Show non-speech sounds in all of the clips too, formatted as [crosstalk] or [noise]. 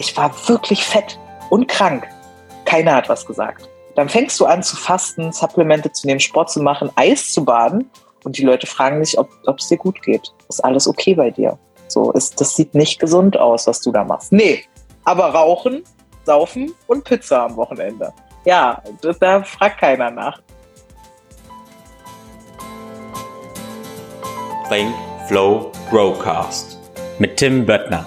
Ich war wirklich fett und krank. Keiner hat was gesagt. Dann fängst du an zu fasten, Supplemente zu nehmen, Sport zu machen, Eis zu baden und die Leute fragen sich, ob es dir gut geht. Ist alles okay bei dir? So, ist, das sieht nicht gesund aus, was du da machst. Nee, aber rauchen, saufen und Pizza am Wochenende. Ja, da, da fragt keiner nach. Think, Flow, Growcast mit Tim Böttner.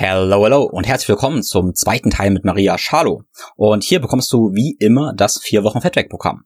Hello, hello und herzlich willkommen zum zweiten Teil mit Maria Schalo. Und hier bekommst du wie immer das vier Wochen Fettweg-Programm.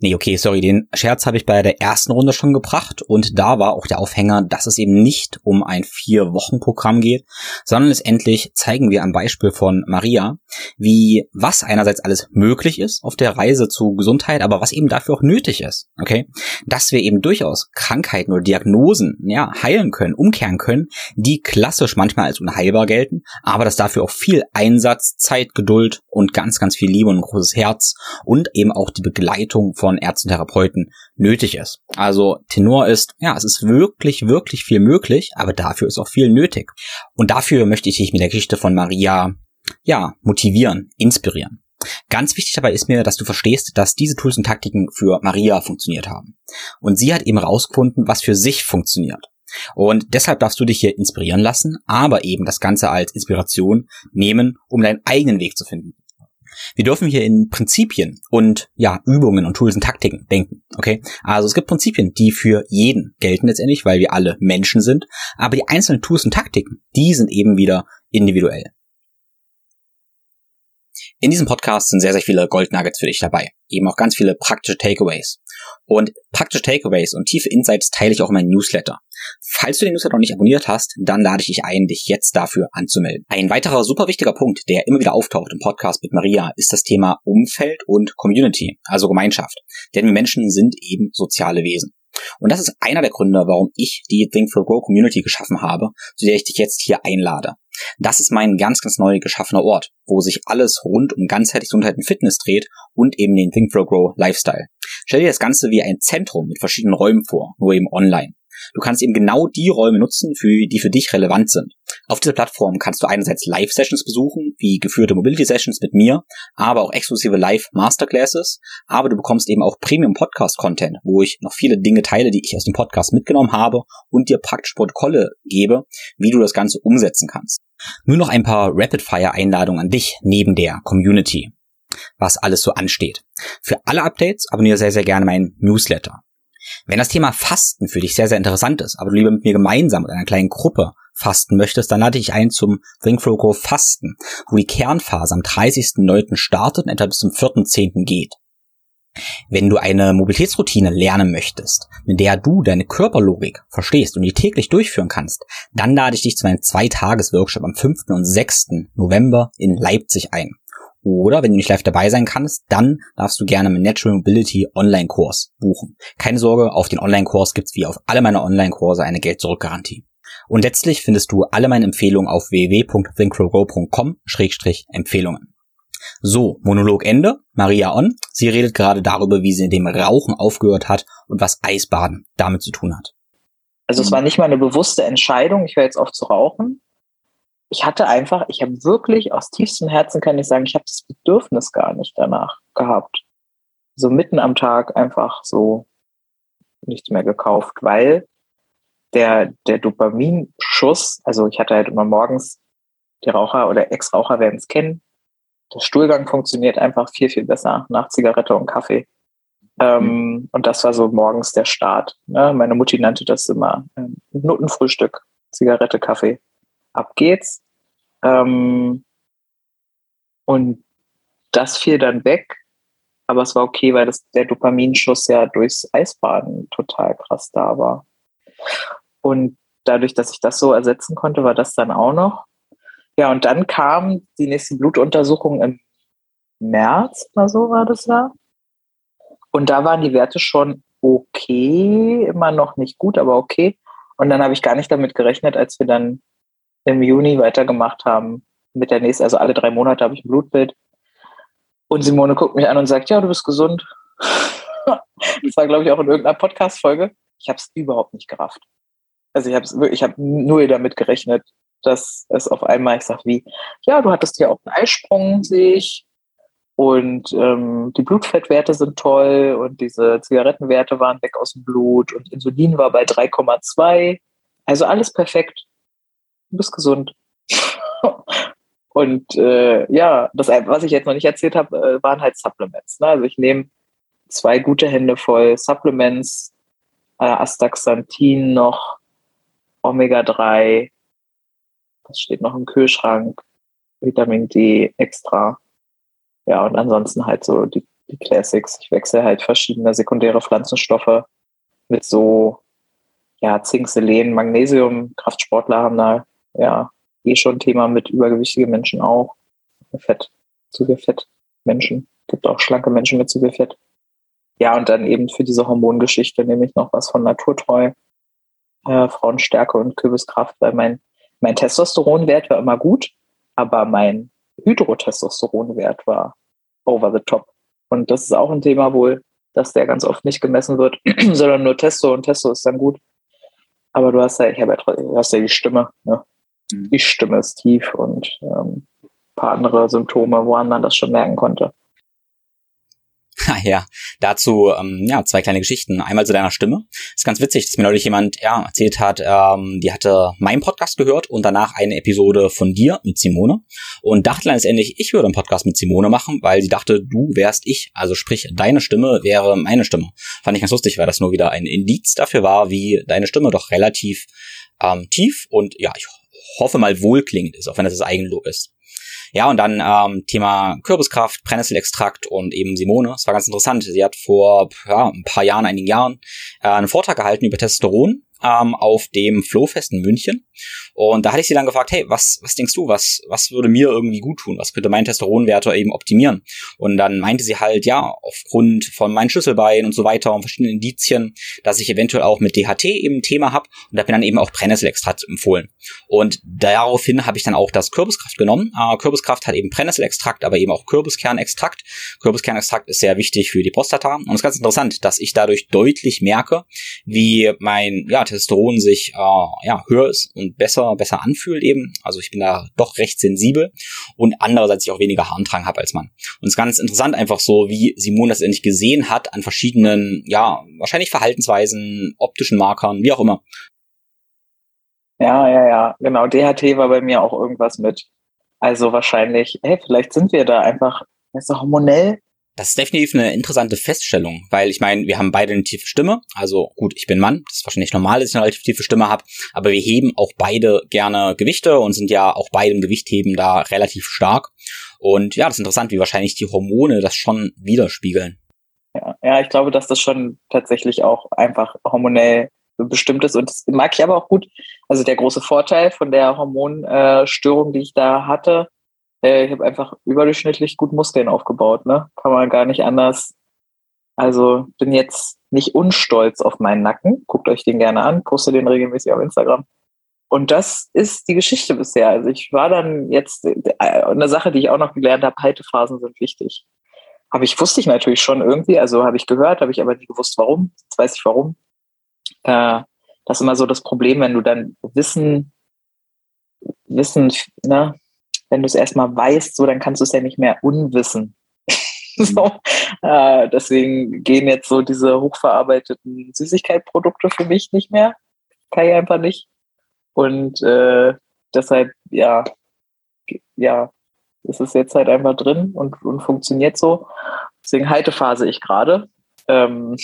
Nee, okay, sorry, den Scherz habe ich bei der ersten Runde schon gebracht und da war auch der Aufhänger, dass es eben nicht um ein Vier-Wochen-Programm geht, sondern letztendlich zeigen wir am Beispiel von Maria, wie was einerseits alles möglich ist auf der Reise zu Gesundheit, aber was eben dafür auch nötig ist, okay? Dass wir eben durchaus Krankheiten oder Diagnosen, ja, heilen können, umkehren können, die klassisch manchmal als unheilbar gelten, aber dass dafür auch viel Einsatz, Zeit, Geduld und ganz, ganz viel Liebe und ein großes Herz und eben auch die Begleitung Ärzten, Therapeuten nötig ist. Also Tenor ist, ja, es ist wirklich, wirklich viel möglich, aber dafür ist auch viel nötig. Und dafür möchte ich dich mit der Geschichte von Maria, ja, motivieren, inspirieren. Ganz wichtig dabei ist mir, dass du verstehst, dass diese Tools und Taktiken für Maria funktioniert haben. Und sie hat eben rausgefunden, was für sich funktioniert. Und deshalb darfst du dich hier inspirieren lassen, aber eben das Ganze als Inspiration nehmen, um deinen eigenen Weg zu finden. Wir dürfen hier in Prinzipien und ja, Übungen und Tools und Taktiken denken. Okay? Also es gibt Prinzipien, die für jeden gelten letztendlich, weil wir alle Menschen sind, aber die einzelnen Tools und Taktiken, die sind eben wieder individuell. In diesem Podcast sind sehr, sehr viele Goldnuggets für dich dabei. Eben auch ganz viele praktische Takeaways. Und praktische Takeaways und tiefe Insights teile ich auch in meinem Newsletter. Falls du den Newsletter noch nicht abonniert hast, dann lade ich dich ein, dich jetzt dafür anzumelden. Ein weiterer super wichtiger Punkt, der immer wieder auftaucht im Podcast mit Maria, ist das Thema Umfeld und Community, also Gemeinschaft. Denn wir Menschen sind eben soziale Wesen. Und das ist einer der Gründe, warum ich die Think for Grow Community geschaffen habe, zu der ich dich jetzt hier einlade. Das ist mein ganz, ganz neu geschaffener Ort, wo sich alles rund um ganzheitlich Gesundheit und Fitness dreht und eben den Think for Grow Lifestyle. Stell dir das Ganze wie ein Zentrum mit verschiedenen Räumen vor, nur eben online. Du kannst eben genau die Räume nutzen, für, die für dich relevant sind. Auf dieser Plattform kannst du einerseits Live-Sessions besuchen, wie geführte Mobility-Sessions mit mir, aber auch exklusive Live-Masterclasses. Aber du bekommst eben auch Premium-Podcast-Content, wo ich noch viele Dinge teile, die ich aus dem Podcast mitgenommen habe und dir praktisch Protokolle gebe, wie du das Ganze umsetzen kannst. Nur noch ein paar Rapid-Fire-Einladungen an dich neben der Community was alles so ansteht. Für alle Updates abonniere sehr, sehr gerne meinen Newsletter. Wenn das Thema Fasten für dich sehr, sehr interessant ist, aber du lieber mit mir gemeinsam mit einer kleinen Gruppe fasten möchtest, dann lade ich ein zum Think Flow Fasten, wo die Kernphase am 30.09. startet und etwa bis zum 4.10. geht. Wenn du eine Mobilitätsroutine lernen möchtest, mit der du deine Körperlogik verstehst und die täglich durchführen kannst, dann lade ich dich zu meinem Zweitages-Workshop am 5. und 6. November in Leipzig ein. Oder wenn du nicht live dabei sein kannst, dann darfst du gerne meinen Natural Mobility Online-Kurs buchen. Keine Sorge, auf den Online-Kurs gibt's wie auf alle meine Online-Kurse eine Geld-Zurück-Garantie. Und letztlich findest du alle meine Empfehlungen auf www.thinkgrow.com-empfehlungen. So, Monolog Ende. Maria on. Sie redet gerade darüber, wie sie dem Rauchen aufgehört hat und was Eisbaden damit zu tun hat. Also es war nicht mal eine bewusste Entscheidung, ich höre jetzt auf zu rauchen, ich hatte einfach, ich habe wirklich aus tiefstem Herzen kann ich sagen, ich habe das Bedürfnis gar nicht danach gehabt. So mitten am Tag einfach so nichts mehr gekauft, weil der, der Dopaminschuss, also ich hatte halt immer morgens, die Raucher oder Ex-Raucher werden es kennen, der Stuhlgang funktioniert einfach viel, viel besser nach Zigarette und Kaffee. Ähm, mhm. und das war so morgens der Start. Ne? Meine Mutti nannte das immer ähm, Notenfrühstück, Zigarette, Kaffee. Ab geht's. Ähm, und das fiel dann weg, aber es war okay, weil das, der Dopaminschuss ja durchs Eisbaden total krass da war. Und dadurch, dass ich das so ersetzen konnte, war das dann auch noch. Ja, und dann kam die nächste Blutuntersuchung im März oder so war das ja. Und da waren die Werte schon okay, immer noch nicht gut, aber okay. Und dann habe ich gar nicht damit gerechnet, als wir dann im Juni weitergemacht haben mit der nächsten, also alle drei Monate habe ich ein Blutbild. Und Simone guckt mich an und sagt, ja, du bist gesund. [laughs] das war, glaube ich, auch in irgendeiner Podcast-Folge. Ich habe es überhaupt nicht gerafft. Also ich habe ich habe nur damit gerechnet, dass es auf einmal, ich sage wie, ja, du hattest ja auch einen Eisprung, sehe ich. Und ähm, die Blutfettwerte sind toll und diese Zigarettenwerte waren weg aus dem Blut und Insulin war bei 3,2. Also alles perfekt. Du bist gesund. [laughs] und äh, ja, das, was ich jetzt noch nicht erzählt habe, äh, waren halt Supplements. Ne? Also ich nehme zwei gute Hände voll Supplements, äh, Astaxanthin noch, Omega-3, das steht noch im Kühlschrank, Vitamin D extra ja, und ansonsten halt so die, die Classics. Ich wechsle halt verschiedene sekundäre Pflanzenstoffe mit so, ja, Zink, Selen, Magnesium. Kraftsportler haben da, ja, eh schon Thema mit übergewichtigen Menschen auch. Fett, zu viel Fett Menschen. Gibt auch schlanke Menschen mit zu viel Fett. Ja, und dann eben für diese Hormongeschichte nehme ich noch was von Naturtreu. Äh, Frauenstärke und Kürbiskraft, weil mein, mein Testosteronwert war immer gut, aber mein Hydrotestosteronwert war over the top. Und das ist auch ein Thema wohl, dass der ganz oft nicht gemessen wird, [clears throat] sondern nur Testo und Testo ist dann gut. Aber du hast ja, ich habe ja, du hast ja die Stimme. Ne? Mhm. Die Stimme ist tief und ähm, ein paar andere Symptome, woran man das schon merken konnte. [laughs] ja, dazu ähm, ja zwei kleine Geschichten. Einmal zu deiner Stimme. ist ganz witzig, dass mir neulich jemand ja erzählt hat, ähm, die hatte meinen Podcast gehört und danach eine Episode von dir mit Simone und dachte letztendlich, ich würde einen Podcast mit Simone machen, weil sie dachte, du wärst ich. Also sprich, deine Stimme wäre meine Stimme. Fand ich ganz lustig, weil das nur wieder ein Indiz dafür war, wie deine Stimme doch relativ ähm, tief und ja, ich hoffe mal wohlklingend ist, auch wenn das das Eigenlob ist. Ja, und dann ähm, Thema Kürbiskraft, Brennnesselextrakt und eben Simone. Es war ganz interessant. Sie hat vor ja, ein paar Jahren, einigen Jahren, äh, einen Vortrag gehalten über Testosteron ähm, auf dem Flowfest in München. Und da hatte ich sie dann gefragt, hey, was, was denkst du, was, was würde mir irgendwie gut tun? Was könnte mein Testosteronwerte eben optimieren? Und dann meinte sie halt, ja, aufgrund von meinen Schlüsselbeinen und so weiter und verschiedenen Indizien, dass ich eventuell auch mit DHT eben ein Thema habe und habe mir dann eben auch Brennnesselextrakt empfohlen. Und daraufhin habe ich dann auch das Kürbiskraft genommen. Äh, Kürbiskraft hat eben Brennnesselextrakt, aber eben auch Kürbiskernextrakt. Kürbiskernextrakt ist sehr wichtig für die Prostata. Und es ist ganz interessant, dass ich dadurch deutlich merke, wie mein ja, Testosteron sich äh, ja, höher ist und besser, besser anfühlt eben. Also ich bin da doch recht sensibel und andererseits ich auch weniger Harndrang habe als Mann. Und es ist ganz interessant einfach so, wie Simone das endlich gesehen hat an verschiedenen, ja, wahrscheinlich Verhaltensweisen, optischen Markern, wie auch immer. Ja, ja, ja, genau. DHT war bei mir auch irgendwas mit. Also wahrscheinlich, hey, vielleicht sind wir da einfach, weißt du, hormonell das ist definitiv eine interessante Feststellung, weil ich meine, wir haben beide eine tiefe Stimme. Also gut, ich bin Mann, das ist wahrscheinlich normal, dass ich eine relativ tiefe Stimme habe, aber wir heben auch beide gerne Gewichte und sind ja auch beide im Gewichtheben da relativ stark. Und ja, das ist interessant, wie wahrscheinlich die Hormone das schon widerspiegeln. Ja, ja ich glaube, dass das schon tatsächlich auch einfach hormonell bestimmt ist. Und das mag ich aber auch gut. Also der große Vorteil von der Hormonstörung, die ich da hatte, äh, ich habe einfach überdurchschnittlich gut Muskeln aufgebaut, ne? Kann man gar nicht anders. Also bin jetzt nicht unstolz auf meinen Nacken. Guckt euch den gerne an, poste den regelmäßig auf Instagram. Und das ist die Geschichte bisher. Also ich war dann jetzt äh, eine Sache, die ich auch noch gelernt habe, Haltephasen sind wichtig. Habe ich, wusste ich natürlich schon irgendwie, also habe ich gehört, habe ich aber nicht gewusst, warum. Jetzt weiß ich warum. Äh, das ist immer so das Problem, wenn du dann Wissen, Wissen, ne, wenn du es erstmal weißt, so, dann kannst du es ja nicht mehr unwissen. [laughs] so, äh, deswegen gehen jetzt so diese hochverarbeiteten Süßigkeitsprodukte für mich nicht mehr. Kann ich einfach nicht. Und äh, deshalb, ja, ja, ist es jetzt halt einfach drin und, und funktioniert so. Deswegen Haltephase ich gerade. Ähm,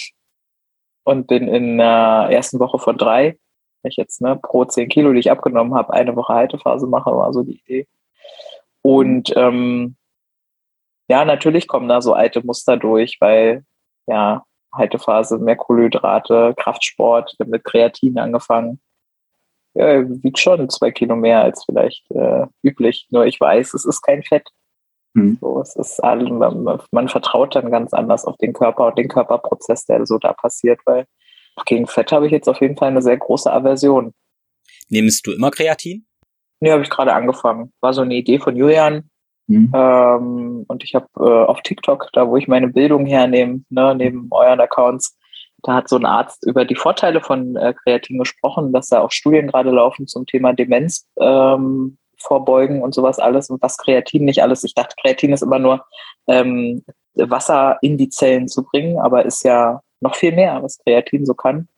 und bin in der ersten Woche von drei, wenn ich jetzt ne, pro zehn Kilo, die ich abgenommen habe, eine Woche Haltephase mache, war so die Idee. Und ähm, ja, natürlich kommen da so alte Muster durch, weil ja, Haltephase, mehr Kohlenhydrate, Kraftsport, mit Kreatin angefangen. ja, wiegt schon zwei Kilo mehr als vielleicht äh, üblich. Nur ich weiß, es ist kein Fett. Mhm. So, es ist all, man, man, vertraut dann ganz anders auf den Körper und den Körperprozess, der so da passiert, weil gegen Fett habe ich jetzt auf jeden Fall eine sehr große Aversion. Nimmst du immer Kreatin? Nee, habe ich gerade angefangen. War so eine Idee von Julian. Mhm. Ähm, und ich habe äh, auf TikTok, da wo ich meine Bildung hernehme, ne, neben euren Accounts, da hat so ein Arzt über die Vorteile von äh, Kreatin gesprochen, dass da auch Studien gerade laufen zum Thema Demenz ähm, vorbeugen und sowas alles und was Kreatin nicht alles. Ich dachte, Kreatin ist immer nur ähm, Wasser in die Zellen zu bringen, aber ist ja noch viel mehr, was Kreatin so kann.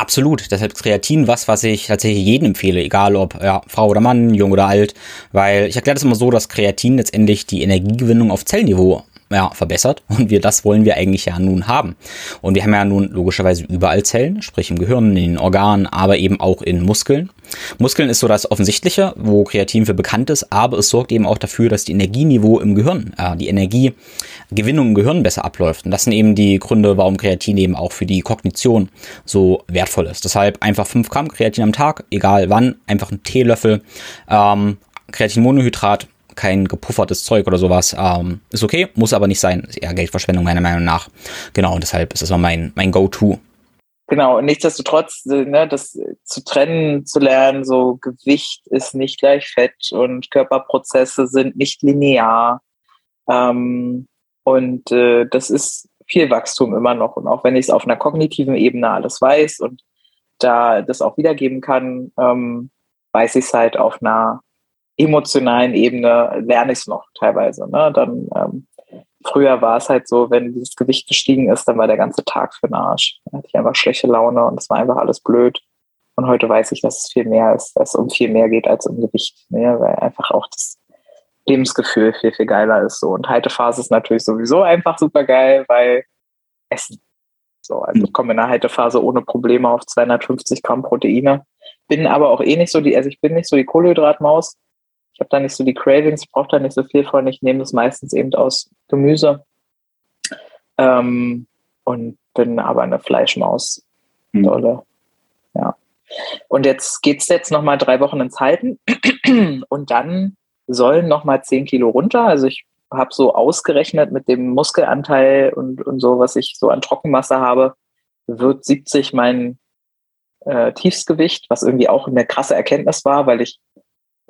Absolut. Deshalb Kreatin was, was ich tatsächlich jedem empfehle, egal ob ja, Frau oder Mann, jung oder alt, weil ich erkläre das immer so, dass Kreatin letztendlich die Energiegewinnung auf Zellniveau ja, verbessert und wir das wollen wir eigentlich ja nun haben. Und wir haben ja nun logischerweise überall Zellen, sprich im Gehirn, in den Organen, aber eben auch in Muskeln. Muskeln ist so das Offensichtliche, wo Kreatin für bekannt ist, aber es sorgt eben auch dafür, dass die Energieniveau im Gehirn, äh, die Energiegewinnung im Gehirn besser abläuft. Und das sind eben die Gründe, warum Kreatin eben auch für die Kognition so wertvoll ist. Deshalb einfach 5 Gramm Kreatin am Tag, egal wann, einfach ein Teelöffel. Ähm, Kreatinmonohydrat kein gepuffertes Zeug oder sowas. Ähm, ist okay, muss aber nicht sein. Ist eher Geldverschwendung meiner Meinung nach. Genau, und deshalb ist das mal mein, mein Go-To. Genau, und nichtsdestotrotz, ne, das zu trennen, zu lernen, so Gewicht ist nicht gleich Fett und Körperprozesse sind nicht linear. Ähm, und äh, das ist viel Wachstum immer noch. Und auch wenn ich es auf einer kognitiven Ebene alles weiß und da das auch wiedergeben kann, ähm, weiß ich es halt auf einer emotionalen Ebene lerne ich es noch teilweise. Ne? Dann ähm, früher war es halt so, wenn dieses Gewicht gestiegen ist, dann war der ganze Tag für den Arsch. Dann hatte ich einfach schlechte Laune und es war einfach alles blöd. Und heute weiß ich, dass es viel mehr ist, dass es um viel mehr geht als um Gewicht. Ne? Weil einfach auch das Lebensgefühl viel, viel geiler ist. So. Und Haltephase ist natürlich sowieso einfach super geil, weil Essen. So, also ich komme in der Haltephase ohne Probleme auf 250 Gramm Proteine. Bin aber auch eh nicht so die, also ich bin nicht so die Kohlenhydratmaus ich habe da nicht so die Cravings, brauche da nicht so viel von. Ich nehme das meistens eben aus Gemüse ähm, und bin aber eine Fleischmaus. Mhm. Dolle. Ja. Und jetzt geht es jetzt nochmal drei Wochen ins Halten [clears throat] und dann sollen nochmal zehn Kilo runter. Also ich habe so ausgerechnet mit dem Muskelanteil und, und so, was ich so an Trockenmasse habe, wird 70 mein äh, Tiefsgewicht, was irgendwie auch eine krasse Erkenntnis war, weil ich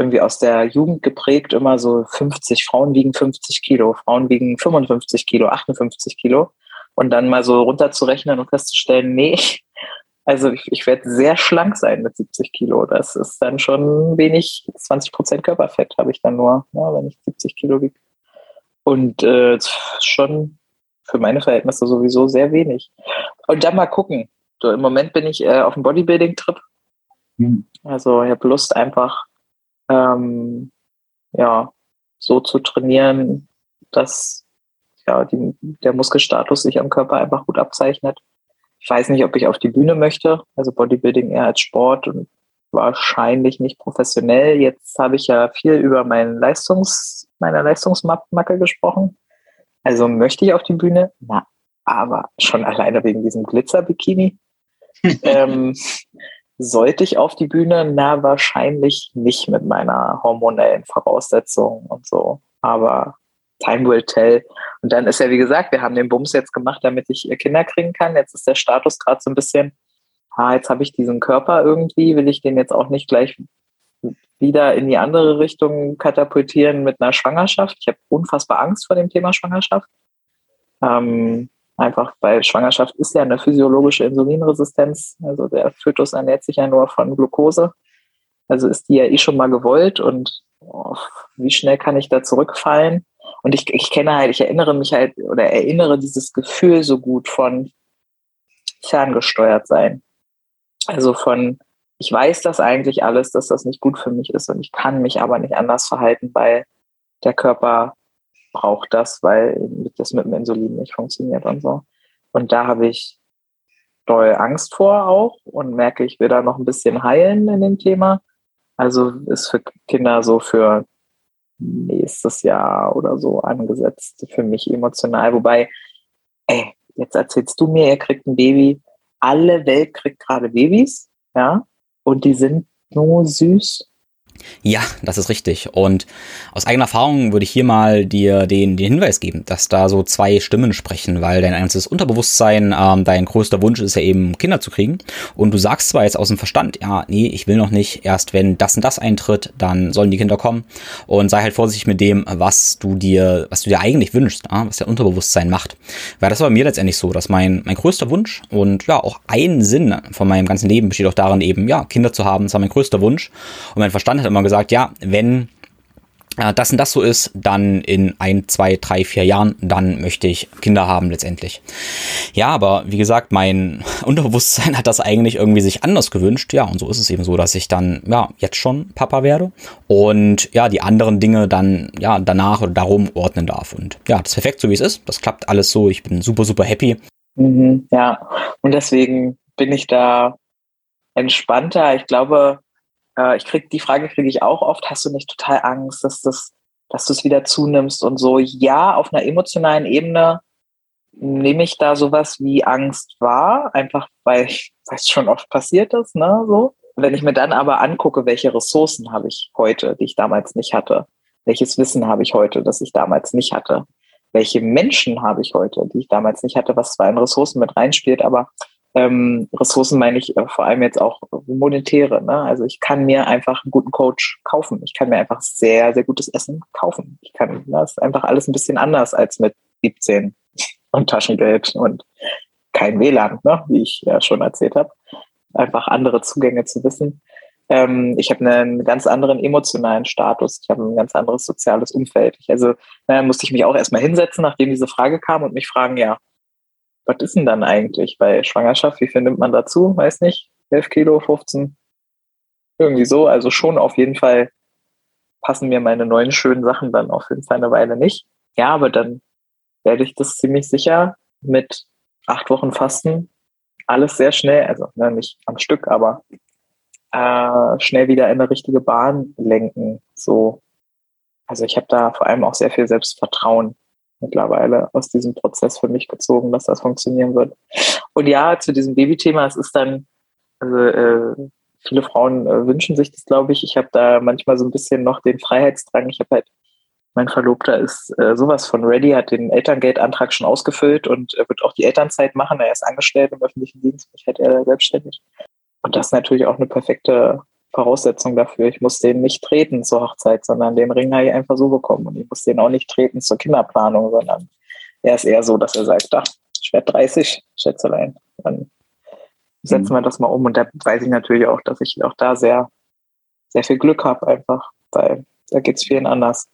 irgendwie aus der Jugend geprägt, immer so 50, Frauen wiegen 50 Kilo, Frauen wiegen 55 Kilo, 58 Kilo. Und dann mal so runterzurechnen und festzustellen, nee, [laughs] also ich, ich werde sehr schlank sein mit 70 Kilo. Das ist dann schon wenig, 20 Prozent Körperfett habe ich dann nur, ja, wenn ich 70 Kilo wiege. Und äh, schon für meine Verhältnisse sowieso sehr wenig. Und dann mal gucken. So, Im Moment bin ich äh, auf dem Bodybuilding-Trip. Mhm. Also ich habe Lust einfach ähm, ja, so zu trainieren, dass ja, die, der Muskelstatus sich am Körper einfach gut abzeichnet. Ich weiß nicht, ob ich auf die Bühne möchte, also Bodybuilding eher als Sport und wahrscheinlich nicht professionell. Jetzt habe ich ja viel über meinen Leistungs, meine Leistungsmacke gesprochen. Also möchte ich auf die Bühne? Na, aber schon alleine wegen diesem Glitzer-Bikini. [laughs] ähm, sollte ich auf die Bühne? Na, wahrscheinlich nicht mit meiner hormonellen Voraussetzung und so. Aber time will tell. Und dann ist ja, wie gesagt, wir haben den Bums jetzt gemacht, damit ich Kinder kriegen kann. Jetzt ist der Status gerade so ein bisschen, ah, jetzt habe ich diesen Körper irgendwie, will ich den jetzt auch nicht gleich wieder in die andere Richtung katapultieren mit einer Schwangerschaft. Ich habe unfassbar Angst vor dem Thema Schwangerschaft. Ähm, Einfach weil Schwangerschaft ist ja eine physiologische Insulinresistenz. Also der Fötus ernährt sich ja nur von Glucose. Also ist die ja eh schon mal gewollt und oh, wie schnell kann ich da zurückfallen? Und ich, ich kenne halt, ich erinnere mich halt oder erinnere dieses Gefühl so gut von ferngesteuert sein. Also von, ich weiß das eigentlich alles, dass das nicht gut für mich ist und ich kann mich aber nicht anders verhalten, weil der Körper braucht das, weil das mit dem Insulin nicht funktioniert und so. Und da habe ich doll Angst vor auch und merke, ich will da noch ein bisschen heilen in dem Thema. Also ist für Kinder so für nächstes Jahr oder so angesetzt, für mich emotional. Wobei, ey, jetzt erzählst du mir, ihr kriegt ein Baby. Alle Welt kriegt gerade Babys, ja. Und die sind nur süß. Ja, das ist richtig. Und aus eigener Erfahrung würde ich hier mal dir den, den Hinweis geben, dass da so zwei Stimmen sprechen, weil dein einziges Unterbewusstsein, ähm, dein größter Wunsch ist ja eben Kinder zu kriegen. Und du sagst zwar jetzt aus dem Verstand, ja, nee, ich will noch nicht, erst wenn das und das eintritt, dann sollen die Kinder kommen. Und sei halt vorsichtig mit dem, was du dir, was du dir eigentlich wünschst, ja, was dein Unterbewusstsein macht. Weil das war bei mir letztendlich so, dass mein, mein größter Wunsch und ja, auch ein Sinn von meinem ganzen Leben besteht auch darin, eben, ja, Kinder zu haben. Das war mein größter Wunsch. Und mein Verstand hat immer gesagt, ja, wenn äh, das und das so ist, dann in ein, zwei, drei, vier Jahren, dann möchte ich Kinder haben letztendlich. Ja, aber wie gesagt, mein [laughs] Unterbewusstsein hat das eigentlich irgendwie sich anders gewünscht. Ja, und so ist es eben so, dass ich dann, ja, jetzt schon Papa werde und ja, die anderen Dinge dann, ja, danach oder darum ordnen darf. Und ja, das ist perfekt, so wie es ist. Das klappt alles so. Ich bin super, super happy. Mhm, ja, und deswegen bin ich da entspannter. Ich glaube, äh, ich krieg die Frage kriege ich auch oft, hast du nicht total Angst, dass das, dass du es wieder zunimmst und so? Ja, auf einer emotionalen Ebene nehme ich da sowas wie Angst wahr, einfach weil [laughs] es schon oft passiert ist, ne, so. Wenn ich mir dann aber angucke, welche Ressourcen habe ich heute, die ich damals nicht hatte, welches Wissen habe ich heute, das ich damals nicht hatte, welche Menschen habe ich heute, die ich damals nicht hatte, was zwar in Ressourcen mit reinspielt, aber ähm, Ressourcen meine ich äh, vor allem jetzt auch monetäre. Ne? Also ich kann mir einfach einen guten Coach kaufen. Ich kann mir einfach sehr, sehr gutes Essen kaufen. Ich kann, ne, das ist einfach alles ein bisschen anders als mit 17 und Taschengeld und kein WLAN, ne? wie ich ja schon erzählt habe. Einfach andere Zugänge zu wissen. Ähm, ich habe einen ganz anderen emotionalen Status. Ich habe ein ganz anderes soziales Umfeld. Ich, also naja, musste ich mich auch erstmal hinsetzen, nachdem diese Frage kam und mich fragen, ja, was ist denn dann eigentlich bei Schwangerschaft? Wie viel nimmt man dazu? Weiß nicht. 11 Kilo, 15? Irgendwie so. Also schon auf jeden Fall passen mir meine neuen schönen Sachen dann auf jeden Fall eine Weile nicht. Ja, aber dann werde ich das ziemlich sicher mit acht Wochen Fasten alles sehr schnell, also ne, nicht am Stück, aber äh, schnell wieder in eine richtige Bahn lenken. So, also ich habe da vor allem auch sehr viel Selbstvertrauen mittlerweile aus diesem Prozess für mich gezogen, dass das funktionieren wird. Und ja, zu diesem Babythema, es ist dann, also äh, viele Frauen äh, wünschen sich das, glaube ich. Ich habe da manchmal so ein bisschen noch den Freiheitsdrang. Ich habe halt, mein Verlobter ist äh, sowas von ready, hat den Elterngeld-Antrag schon ausgefüllt und wird auch die Elternzeit machen. Er ist angestellt im öffentlichen Dienst, ich hätte er selbstständig. Und das ist natürlich auch eine perfekte Voraussetzung dafür. Ich muss den nicht treten zur Hochzeit, sondern den Ring habe ich einfach so bekommen. Und ich muss den auch nicht treten zur Kinderplanung, sondern er ist eher so, dass er sagt, ach, ich werde 30, Schätzelein. Dann setzen mhm. wir das mal um. Und da weiß ich natürlich auch, dass ich auch da sehr, sehr viel Glück habe einfach, weil da geht es vielen anders.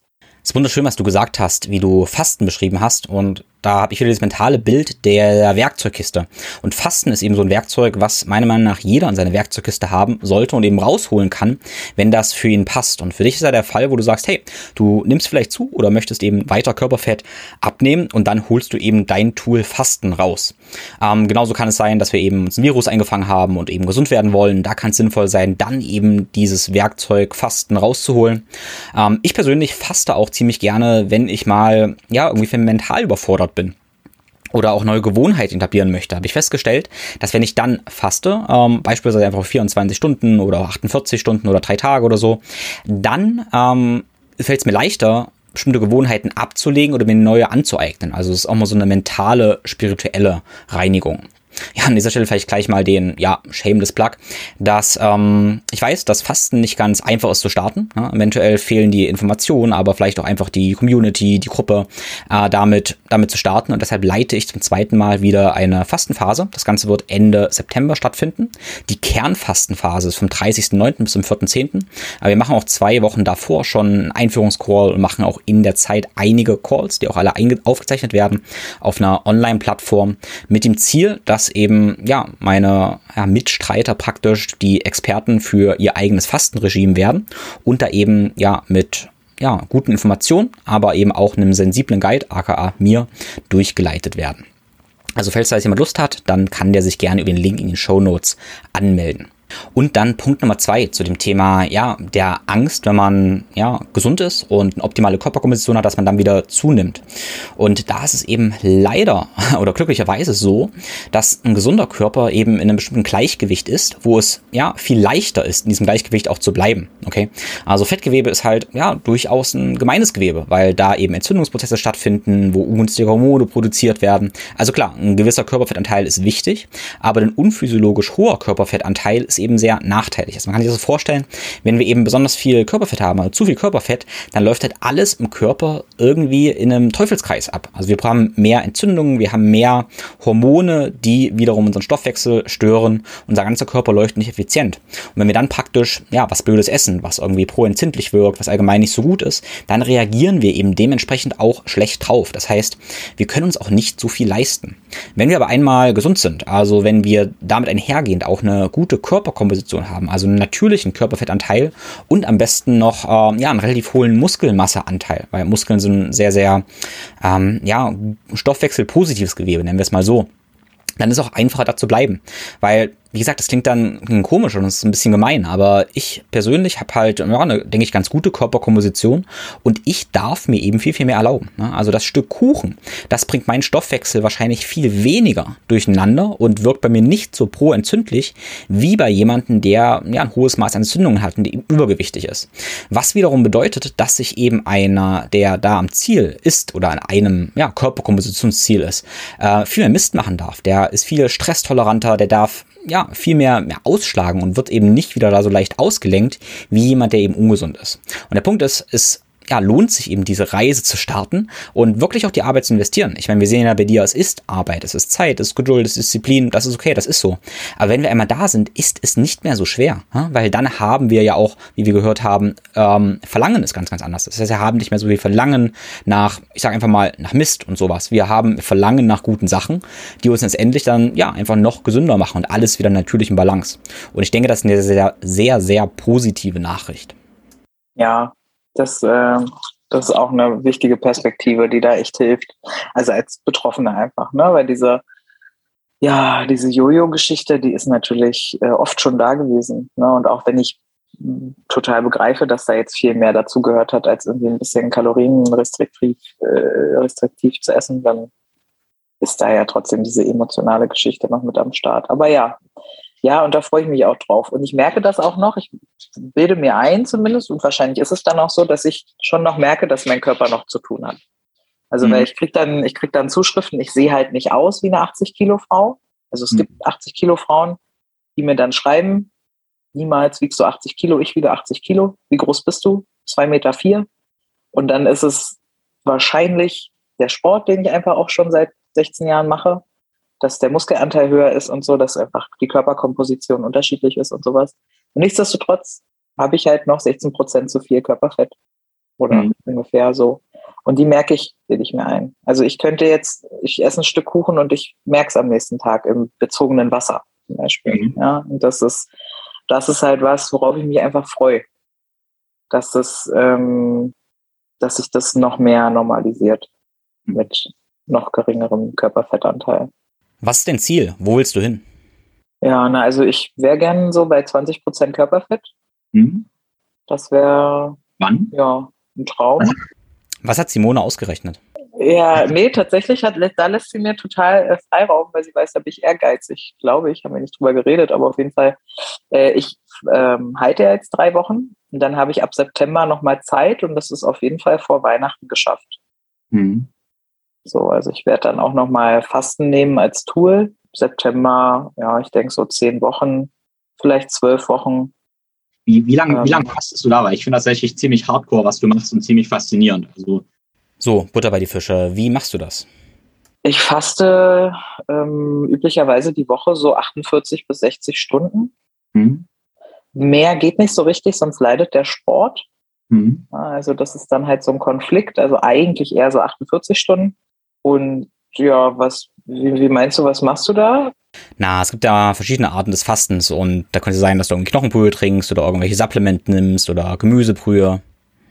Es ist wunderschön, was du gesagt hast, wie du Fasten beschrieben hast. Und da habe ich wieder das mentale Bild der Werkzeugkiste. Und Fasten ist eben so ein Werkzeug, was meiner Meinung nach jeder in seiner Werkzeugkiste haben sollte und eben rausholen kann, wenn das für ihn passt. Und für dich ist ja der Fall, wo du sagst, hey, du nimmst vielleicht zu oder möchtest eben weiter Körperfett abnehmen und dann holst du eben dein Tool Fasten raus. Ähm, genauso kann es sein, dass wir eben uns ein Virus eingefangen haben und eben gesund werden wollen. Da kann es sinnvoll sein, dann eben dieses Werkzeug Fasten rauszuholen. Ähm, ich persönlich faste auch ziemlich gerne, wenn ich mal ja irgendwie mental überfordert bin oder auch neue Gewohnheiten etablieren möchte, habe ich festgestellt, dass wenn ich dann faste, ähm, beispielsweise einfach 24 Stunden oder 48 Stunden oder drei Tage oder so, dann ähm, fällt es mir leichter, bestimmte Gewohnheiten abzulegen oder mir neue anzueignen. Also es ist auch mal so eine mentale, spirituelle Reinigung ja, an dieser Stelle vielleicht gleich mal den, ja, shameless Plug, dass ähm, ich weiß, dass Fasten nicht ganz einfach ist zu starten. Ja, eventuell fehlen die Informationen, aber vielleicht auch einfach die Community, die Gruppe, äh, damit, damit zu starten. Und deshalb leite ich zum zweiten Mal wieder eine Fastenphase. Das Ganze wird Ende September stattfinden. Die Kernfastenphase ist vom 30.09. bis zum 4.10. Aber wir machen auch zwei Wochen davor schon einen Einführungscall und machen auch in der Zeit einige Calls, die auch alle aufgezeichnet werden, auf einer Online-Plattform mit dem Ziel, dass eben ja meine ja, Mitstreiter praktisch die Experten für ihr eigenes Fastenregime werden und da eben ja mit ja, guten Informationen, aber eben auch einem sensiblen Guide, aka mir, durchgeleitet werden. Also falls da jetzt jemand Lust hat, dann kann der sich gerne über den Link in den Show Notes anmelden. Und dann Punkt Nummer zwei zu dem Thema, ja, der Angst, wenn man, ja, gesund ist und eine optimale Körperkomposition hat, dass man dann wieder zunimmt. Und da ist es eben leider [laughs] oder glücklicherweise so, dass ein gesunder Körper eben in einem bestimmten Gleichgewicht ist, wo es, ja, viel leichter ist, in diesem Gleichgewicht auch zu bleiben. Okay? Also Fettgewebe ist halt, ja, durchaus ein gemeines Gewebe, weil da eben Entzündungsprozesse stattfinden, wo ungünstige Hormone produziert werden. Also klar, ein gewisser Körperfettanteil ist wichtig, aber ein unphysiologisch hoher Körperfettanteil ist eben sehr nachteilig. Also man kann sich das so vorstellen, wenn wir eben besonders viel Körperfett haben, also zu viel Körperfett, dann läuft halt alles im Körper irgendwie in einem Teufelskreis ab. Also wir haben mehr Entzündungen, wir haben mehr Hormone, die wiederum unseren Stoffwechsel stören. Unser ganzer Körper läuft nicht effizient. Und wenn wir dann praktisch, ja, was Blödes essen, was irgendwie proentzündlich wirkt, was allgemein nicht so gut ist, dann reagieren wir eben dementsprechend auch schlecht drauf. Das heißt, wir können uns auch nicht so viel leisten. Wenn wir aber einmal gesund sind, also wenn wir damit einhergehend auch eine gute Körperkomposition haben, also einen natürlichen Körperfettanteil und am besten noch äh, ja, einen relativ hohen Muskelmasseanteil, weil Muskeln sind sehr, sehr ähm, ja, stoffwechselpositives Gewebe, nennen wir es mal so dann ist es auch einfacher da zu bleiben. Weil wie gesagt, das klingt dann komisch und ist ein bisschen gemein, aber ich persönlich habe halt, ja, eine, denke ich, ganz gute Körperkomposition und ich darf mir eben viel, viel mehr erlauben. Ne? Also das Stück Kuchen, das bringt meinen Stoffwechsel wahrscheinlich viel weniger durcheinander und wirkt bei mir nicht so pro-entzündlich wie bei jemandem, der ja, ein hohes Maß an Entzündungen hat und übergewichtig ist. Was wiederum bedeutet, dass sich eben einer, der da am Ziel ist oder an einem ja, Körperkompositionsziel ist, äh, viel mehr Mist machen darf. Der ist viel stresstoleranter, der darf ja, viel mehr, mehr ausschlagen und wird eben nicht wieder da so leicht ausgelenkt wie jemand, der eben ungesund ist. Und der Punkt ist, ist ja, lohnt sich eben diese Reise zu starten und wirklich auch die Arbeit zu investieren. Ich meine, wir sehen ja bei dir, es ist Arbeit, es ist Zeit, es ist Geduld, es ist Disziplin, das ist okay, das ist so. Aber wenn wir einmal da sind, ist es nicht mehr so schwer, weil dann haben wir ja auch, wie wir gehört haben, ähm, Verlangen ist ganz, ganz anders. Das heißt, wir haben nicht mehr so viel Verlangen nach, ich sage einfach mal, nach Mist und sowas. Wir haben Verlangen nach guten Sachen, die uns letztendlich dann ja einfach noch gesünder machen und alles wieder natürlich in Balance. Und ich denke, das ist eine sehr, sehr, sehr positive Nachricht. Ja, das, äh, das ist auch eine wichtige Perspektive, die da echt hilft. Also als Betroffene einfach, ne? Weil diese, ja, diese Jojo-Geschichte, die ist natürlich äh, oft schon da gewesen. Ne? Und auch wenn ich hm, total begreife, dass da jetzt viel mehr dazu gehört hat, als irgendwie ein bisschen kalorienrestriktiv äh, restriktiv zu essen, dann ist da ja trotzdem diese emotionale Geschichte noch mit am Start. Aber ja, ja, und da freue ich mich auch drauf. Und ich merke das auch noch. Ich bilde mir ein zumindest, und wahrscheinlich ist es dann auch so, dass ich schon noch merke, dass mein Körper noch zu tun hat. Also, mhm. weil ich krieg dann, ich krieg dann Zuschriften, ich sehe halt nicht aus wie eine 80 Kilo Frau. Also es mhm. gibt 80 Kilo Frauen, die mir dann schreiben, niemals wiegst du 80 Kilo, ich wiege 80 Kilo. Wie groß bist du? Zwei Meter vier. Und dann ist es wahrscheinlich der Sport, den ich einfach auch schon seit 16 Jahren mache dass der Muskelanteil höher ist und so, dass einfach die Körperkomposition unterschiedlich ist und sowas. Und nichtsdestotrotz habe ich halt noch 16 Prozent zu viel Körperfett. Oder mhm. ungefähr so. Und die merke ich, bilde ich mir ein. Also ich könnte jetzt, ich esse ein Stück Kuchen und ich merke es am nächsten Tag im bezogenen Wasser zum Beispiel. Mhm. Ja, und das ist, das ist halt was, worauf ich mich einfach freue. Dass das, ähm, dass sich das noch mehr normalisiert mhm. mit noch geringerem Körperfettanteil. Was ist dein Ziel? Wo willst du hin? Ja, na, also ich wäre gern so bei 20 Prozent Körperfett. Mhm. Das wäre. Wann? Ja, ein Traum. Was hat Simone ausgerechnet? Ja, nee, tatsächlich hat, da lässt sie mir total äh, Freiraum, weil sie weiß, da bin ich ehrgeizig, glaube ich. Haben wir nicht drüber geredet, aber auf jeden Fall, äh, ich ähm, halte jetzt drei Wochen und dann habe ich ab September nochmal Zeit und das ist auf jeden Fall vor Weihnachten geschafft. Mhm. So, also ich werde dann auch nochmal Fasten nehmen als Tool. September, ja, ich denke so zehn Wochen, vielleicht zwölf Wochen. Wie, wie lange ähm, wie lang fastest du da? Weil ich finde das tatsächlich ziemlich hardcore, was du machst und ziemlich faszinierend. Also so, Butter bei die Fische. Wie machst du das? Ich faste ähm, üblicherweise die Woche so 48 bis 60 Stunden. Mhm. Mehr geht nicht so richtig, sonst leidet der Sport. Mhm. Also das ist dann halt so ein Konflikt. Also eigentlich eher so 48 Stunden. Und ja, was, wie, wie meinst du, was machst du da? Na, es gibt ja verschiedene Arten des Fastens und da könnte sein, dass du irgendwie Knochenbrühe trinkst oder irgendwelche Supplement nimmst oder Gemüsebrühe.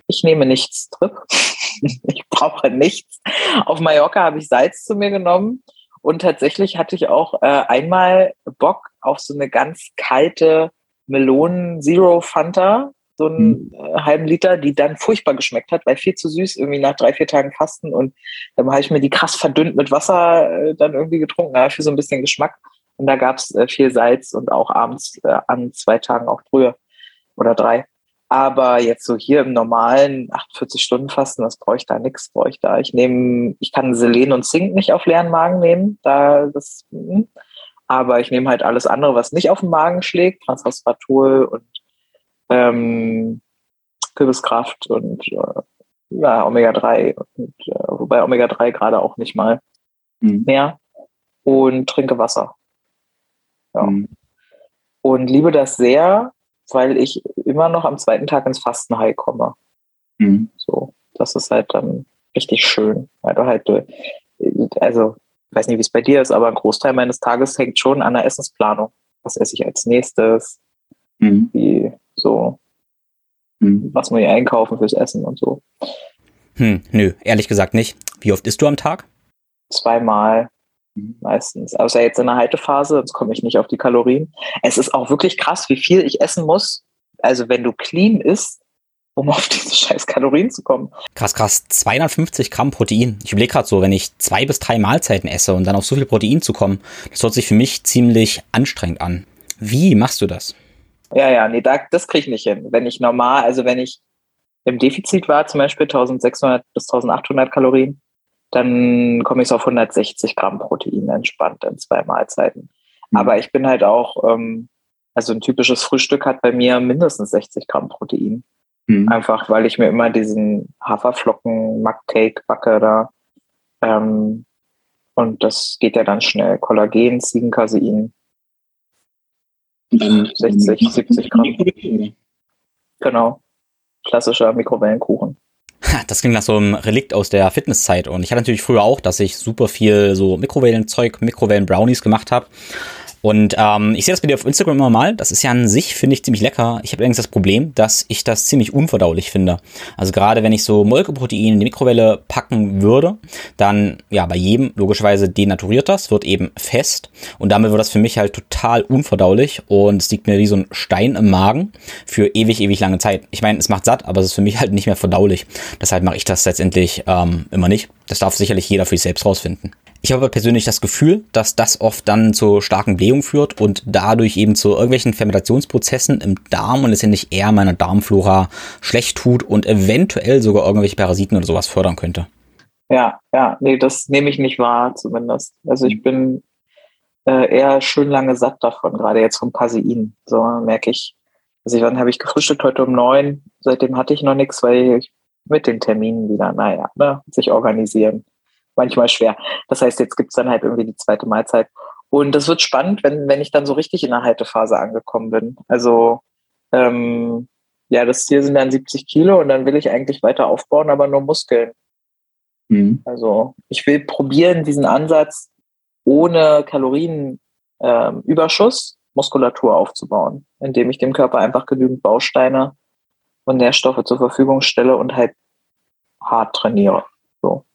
Ich nehme nichts, Trip. [laughs] ich brauche nichts. Auf Mallorca habe ich Salz zu mir genommen und tatsächlich hatte ich auch äh, einmal Bock auf so eine ganz kalte Melonen Zero Fanta, so einen mhm. halben Liter, die dann furchtbar geschmeckt hat, weil viel zu süß, irgendwie nach drei, vier Tagen Fasten. Und dann habe ich mir die krass verdünnt mit Wasser äh, dann irgendwie getrunken, da für so ein bisschen Geschmack. Und da gab es äh, viel Salz und auch abends äh, an zwei Tagen auch Brühe oder drei. Aber jetzt so hier im normalen 48-Stunden-Fasten, das brauche ich da nichts, brauche ich da. Ich nehme, ich kann Selen und Zink nicht auf leeren Magen nehmen, da das, hm. aber ich nehme halt alles andere, was nicht auf den Magen schlägt, Transresveratrol und ähm, Kürbiskraft und äh, ja, Omega-3, und, äh, wobei Omega-3 gerade auch nicht mal mhm. mehr und trinke Wasser. Ja. Mhm. Und liebe das sehr, weil ich immer noch am zweiten Tag ins Fastenhai komme. Mhm. So, das ist halt dann richtig schön, weil du halt, äh, also, ich weiß nicht, wie es bei dir ist, aber ein Großteil meines Tages hängt schon an der Essensplanung. Was esse ich als nächstes? Mhm. Wie, so, mhm. was muss ich einkaufen fürs Essen und so. Hm, nö, ehrlich gesagt nicht. Wie oft isst du am Tag? Zweimal meistens. Außer jetzt in der Haltephase, sonst komme ich nicht auf die Kalorien. Es ist auch wirklich krass, wie viel ich essen muss. Also wenn du clean isst, um [laughs] auf diese scheiß Kalorien zu kommen. Krass, krass. 250 Gramm Protein. Ich überlege gerade so, wenn ich zwei bis drei Mahlzeiten esse und dann auf so viel Protein zu kommen, das hört sich für mich ziemlich anstrengend an. Wie machst du das? Ja, ja, nee, da, das kriege ich nicht hin. Wenn ich normal, also wenn ich im Defizit war, zum Beispiel 1600 bis 1800 Kalorien, dann komme ich so auf 160 Gramm Protein entspannt in zwei Mahlzeiten. Mhm. Aber ich bin halt auch, ähm, also ein typisches Frühstück hat bei mir mindestens 60 Gramm Protein. Mhm. Einfach, weil ich mir immer diesen Haferflocken Cake backe da. Ähm, und das geht ja dann schnell. Kollagen, Ziegencasein. 60, 70 Gramm. Genau. Klassischer Mikrowellenkuchen. Das klingt nach so einem Relikt aus der Fitnesszeit. Und ich hatte natürlich früher auch, dass ich super viel so Mikrowellenzeug, Mikrowellen-Brownies gemacht habe. Und ähm, ich sehe das bei dir auf Instagram immer mal. Das ist ja an sich, finde ich, ziemlich lecker. Ich habe allerdings das Problem, dass ich das ziemlich unverdaulich finde. Also gerade wenn ich so Molkeprotein in die Mikrowelle packen würde, dann, ja, bei jedem logischerweise denaturiert das, wird eben fest. Und damit wird das für mich halt total unverdaulich. Und es liegt mir wie so ein Stein im Magen für ewig, ewig lange Zeit. Ich meine, es macht satt, aber es ist für mich halt nicht mehr verdaulich. Deshalb mache ich das letztendlich ähm, immer nicht. Das darf sicherlich jeder für sich selbst rausfinden. Ich habe persönlich das Gefühl, dass das oft dann zu starken Blähungen führt und dadurch eben zu irgendwelchen Fermentationsprozessen im Darm und letztendlich eher meiner Darmflora schlecht tut und eventuell sogar irgendwelche Parasiten oder sowas fördern könnte. Ja, ja, nee, das nehme ich nicht wahr zumindest. Also ich bin äh, eher schön lange satt davon, gerade jetzt vom Casein. So merke ich. Also wann habe ich gefrühstückt? Heute um neun. Seitdem hatte ich noch nichts, weil ich mit den Terminen wieder, naja, ne, sich organisieren manchmal schwer. Das heißt, jetzt gibt's dann halt irgendwie die zweite Mahlzeit. Und das wird spannend, wenn, wenn ich dann so richtig in der Haltephase angekommen bin. Also ähm, ja, das Ziel sind dann 70 Kilo und dann will ich eigentlich weiter aufbauen, aber nur Muskeln. Mhm. Also ich will probieren, diesen Ansatz ohne Kalorienüberschuss ähm, Muskulatur aufzubauen, indem ich dem Körper einfach genügend Bausteine und Nährstoffe zur Verfügung stelle und halt hart trainiere. So.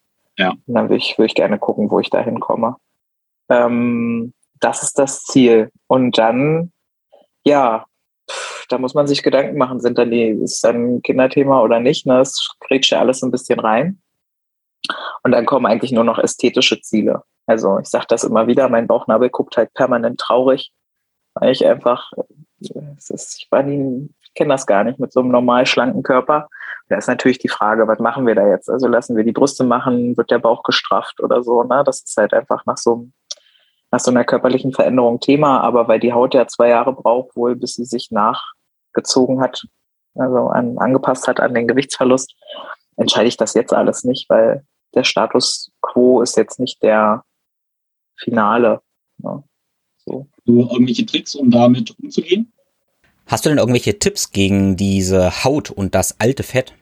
Ja. Und dann würde ich, würde ich gerne gucken, wo ich da hinkomme. Ähm, das ist das Ziel. Und dann, ja, da muss man sich Gedanken machen, sind dann die, ist dann ein Kinderthema oder nicht? Ne? Das kriegt ja alles ein bisschen rein. Und dann kommen eigentlich nur noch ästhetische Ziele. Also ich sage das immer wieder, mein Bauchnabel guckt halt permanent traurig, weil ich einfach, es ist, ich war nie, ich kenne das gar nicht mit so einem normal schlanken Körper. Da ist natürlich die Frage, was machen wir da jetzt? Also lassen wir die Brüste machen, wird der Bauch gestrafft oder so. Ne? Das ist halt einfach nach so, nach so einer körperlichen Veränderung Thema. Aber weil die Haut ja zwei Jahre braucht, wohl bis sie sich nachgezogen hat, also an, angepasst hat an den Gewichtsverlust, entscheide ich das jetzt alles nicht, weil der Status quo ist jetzt nicht der Finale. Ne? So. Du irgendwelche Tricks, um damit umzugehen? Hast du denn irgendwelche Tipps gegen diese Haut und das alte Fett?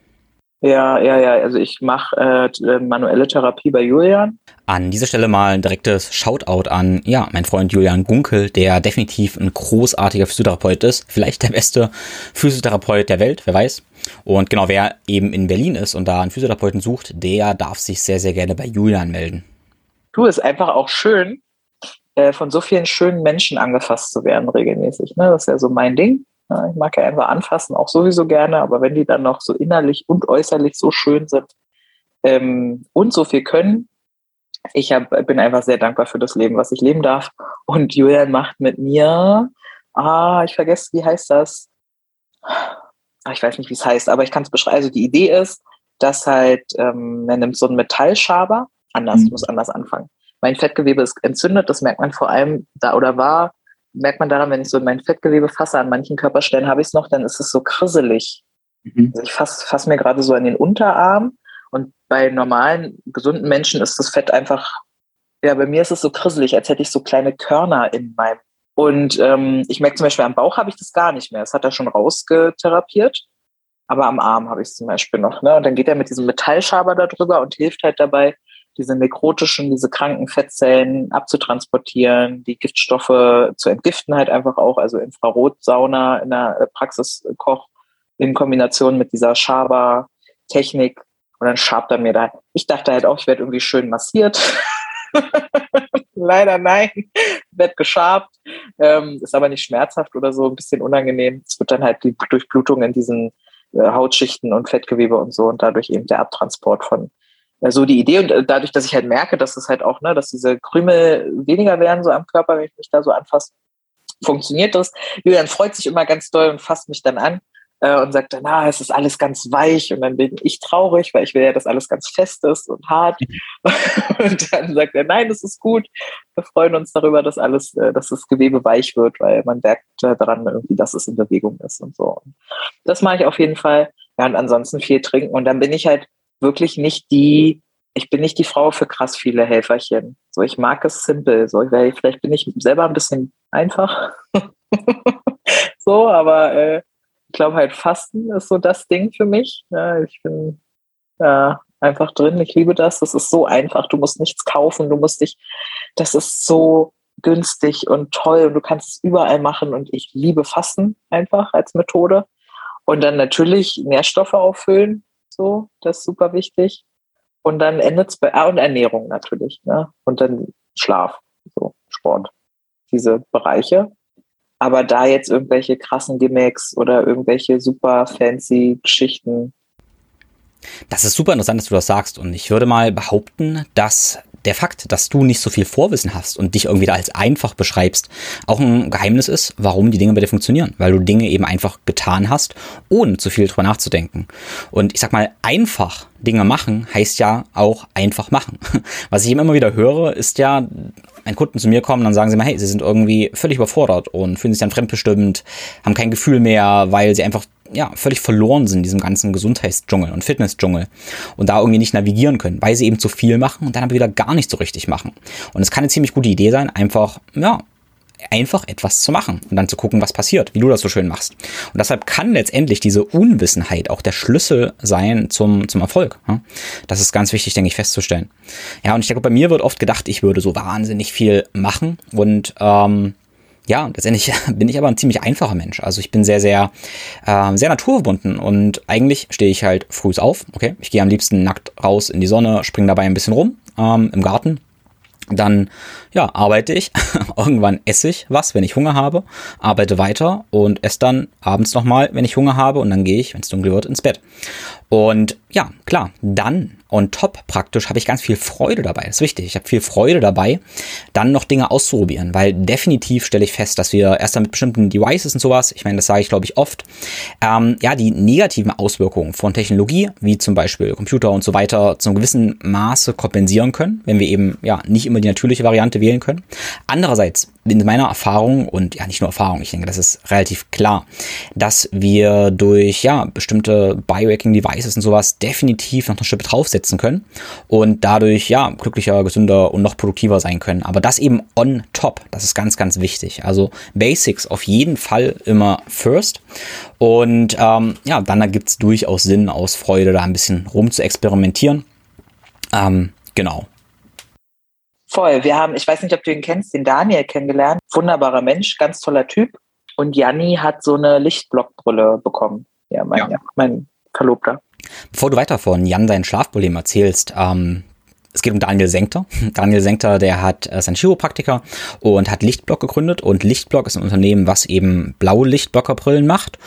Ja, ja, ja. Also ich mache äh, manuelle Therapie bei Julian. An dieser Stelle mal ein direktes Shoutout an, ja, mein Freund Julian Gunkel, der definitiv ein großartiger Physiotherapeut ist. Vielleicht der beste Physiotherapeut der Welt, wer weiß. Und genau, wer eben in Berlin ist und da einen Physiotherapeuten sucht, der darf sich sehr, sehr gerne bei Julian melden. Du, ist einfach auch schön, äh, von so vielen schönen Menschen angefasst zu werden regelmäßig. Ne? Das ist ja so mein Ding. Ja, ich mag ja einfach anfassen, auch sowieso gerne, aber wenn die dann noch so innerlich und äußerlich so schön sind ähm, und so viel können, ich hab, bin einfach sehr dankbar für das Leben, was ich leben darf. Und Julian macht mit mir, ah, ich vergesse, wie heißt das? Ah, ich weiß nicht, wie es heißt, aber ich kann es beschreiben. Also die Idee ist, dass halt, ähm, er nimmt so einen Metallschaber, anders, mhm. muss anders anfangen. Mein Fettgewebe ist entzündet, das merkt man vor allem da oder war, merkt man daran, wenn ich so mein Fettgewebe fasse, an manchen Körperstellen habe ich es noch, dann ist es so krisselig. Mhm. Also ich fasse fass mir gerade so an den Unterarm und bei normalen, gesunden Menschen ist das Fett einfach, ja, bei mir ist es so krisselig, als hätte ich so kleine Körner in meinem. Und ähm, ich merke zum Beispiel am Bauch habe ich das gar nicht mehr. Das hat er schon rausgetherapiert. Aber am Arm habe ich es zum Beispiel noch. Ne? Und dann geht er mit diesem Metallschaber da drüber und hilft halt dabei, diese nekrotischen, diese kranken Fettzellen abzutransportieren, die Giftstoffe zu entgiften halt einfach auch, also Infrarotsauna in der Praxiskoch in Kombination mit dieser Schaber-Technik und dann schabt er mir da. Ich dachte halt auch, ich werde irgendwie schön massiert. [laughs] Leider nein, wird geschabt, ähm, ist aber nicht schmerzhaft oder so, ein bisschen unangenehm. Es wird dann halt die Durchblutung in diesen äh, Hautschichten und Fettgewebe und so und dadurch eben der Abtransport von so die Idee und äh, dadurch, dass ich halt merke, dass es halt auch, ne, dass diese Krümel weniger werden so am Körper, wenn ich mich da so anfasse, funktioniert das. Julian freut sich immer ganz doll und fasst mich dann an äh, und sagt dann, ah, es ist alles ganz weich und dann bin ich traurig, weil ich will ja, dass alles ganz fest ist und hart. [laughs] und dann sagt er, nein, es ist gut. Wir freuen uns darüber, dass alles, äh, dass das Gewebe weich wird, weil man merkt daran irgendwie, dass es in Bewegung ist und so. Und das mache ich auf jeden Fall. Ja, und ansonsten viel trinken. Und dann bin ich halt wirklich nicht die, ich bin nicht die Frau für krass viele Helferchen. So, ich mag es simpel. So, weil vielleicht bin ich selber ein bisschen einfach. [laughs] so, aber äh, ich glaube halt Fasten ist so das Ding für mich. Ja, ich bin ja, einfach drin. Ich liebe das. Das ist so einfach. Du musst nichts kaufen. Du musst dich, das ist so günstig und toll und du kannst es überall machen und ich liebe Fasten einfach als Methode. Und dann natürlich Nährstoffe auffüllen. So, das ist super wichtig. Und dann endet es bei, ah, und Ernährung natürlich. Ne? Und dann Schlaf, so Sport. Diese Bereiche. Aber da jetzt irgendwelche krassen Gimmicks oder irgendwelche super fancy Geschichten. Das ist super interessant, dass du das sagst. Und ich würde mal behaupten, dass der Fakt, dass du nicht so viel Vorwissen hast und dich irgendwie da als einfach beschreibst, auch ein Geheimnis ist, warum die Dinge bei dir funktionieren. Weil du Dinge eben einfach getan hast, ohne zu viel drüber nachzudenken. Und ich sag mal, einfach Dinge machen heißt ja auch einfach machen. [laughs] Was ich immer wieder höre, ist ja, wenn Kunden zu mir kommen, dann sagen sie mal, hey, sie sind irgendwie völlig überfordert und fühlen sich dann fremdbestimmt, haben kein Gefühl mehr, weil sie einfach ja, völlig verloren sind in diesem ganzen Gesundheitsdschungel und Fitnessdschungel und da irgendwie nicht navigieren können, weil sie eben zu viel machen und dann aber wieder gar nicht so richtig machen. Und es kann eine ziemlich gute Idee sein, einfach, ja, einfach etwas zu machen und dann zu gucken, was passiert, wie du das so schön machst. Und deshalb kann letztendlich diese Unwissenheit auch der Schlüssel sein zum, zum Erfolg. Das ist ganz wichtig, denke ich, festzustellen. Ja, und ich denke, bei mir wird oft gedacht, ich würde so wahnsinnig viel machen und ähm, ja, letztendlich [laughs] bin ich aber ein ziemlich einfacher Mensch. Also ich bin sehr, sehr, äh, sehr naturverbunden und eigentlich stehe ich halt früh auf. Okay, ich gehe am liebsten nackt raus in die Sonne, springe dabei ein bisschen rum ähm, im Garten. Dann ja, arbeite ich. [laughs] Irgendwann esse ich was, wenn ich Hunger habe, arbeite weiter und esse dann abends nochmal, wenn ich Hunger habe und dann gehe ich, wenn es dunkel wird, ins Bett. Und ja, klar, dann on top praktisch habe ich ganz viel Freude dabei. Das ist wichtig. Ich habe viel Freude dabei, dann noch Dinge auszuprobieren, weil definitiv stelle ich fest, dass wir erst dann mit bestimmten Devices und sowas, ich meine, das sage ich glaube ich oft, ähm, ja, die negativen Auswirkungen von Technologie, wie zum Beispiel Computer und so weiter, zum gewissen Maße kompensieren können, wenn wir eben ja nicht immer die natürliche Variante wählen können. Andererseits in meiner Erfahrung und ja nicht nur Erfahrung, ich denke, das ist relativ klar, dass wir durch ja bestimmte Biohacking Devices und sowas definitiv noch eine Schippe draufsetzen können und dadurch ja glücklicher, gesünder und noch produktiver sein können. Aber das eben on top, das ist ganz, ganz wichtig. Also Basics auf jeden Fall immer first und ähm, ja, dann ergibt es durchaus Sinn aus Freude, da ein bisschen rum zu experimentieren. Ähm, genau. Voll. Wir haben, ich weiß nicht, ob du ihn kennst, den Daniel kennengelernt. Wunderbarer Mensch, ganz toller Typ. Und Janni hat so eine Lichtblockbrille bekommen. Ja, mein, ja. mein Verlobter. Bevor du weiter von Jan dein Schlafproblem erzählst, ähm, Es geht um Daniel Senkter. [laughs] Daniel Senkter, der hat äh, sein Chiropraktiker und hat Lichtblock gegründet und Lichtblock ist ein Unternehmen, was eben blaue Lichtblockerbrillen macht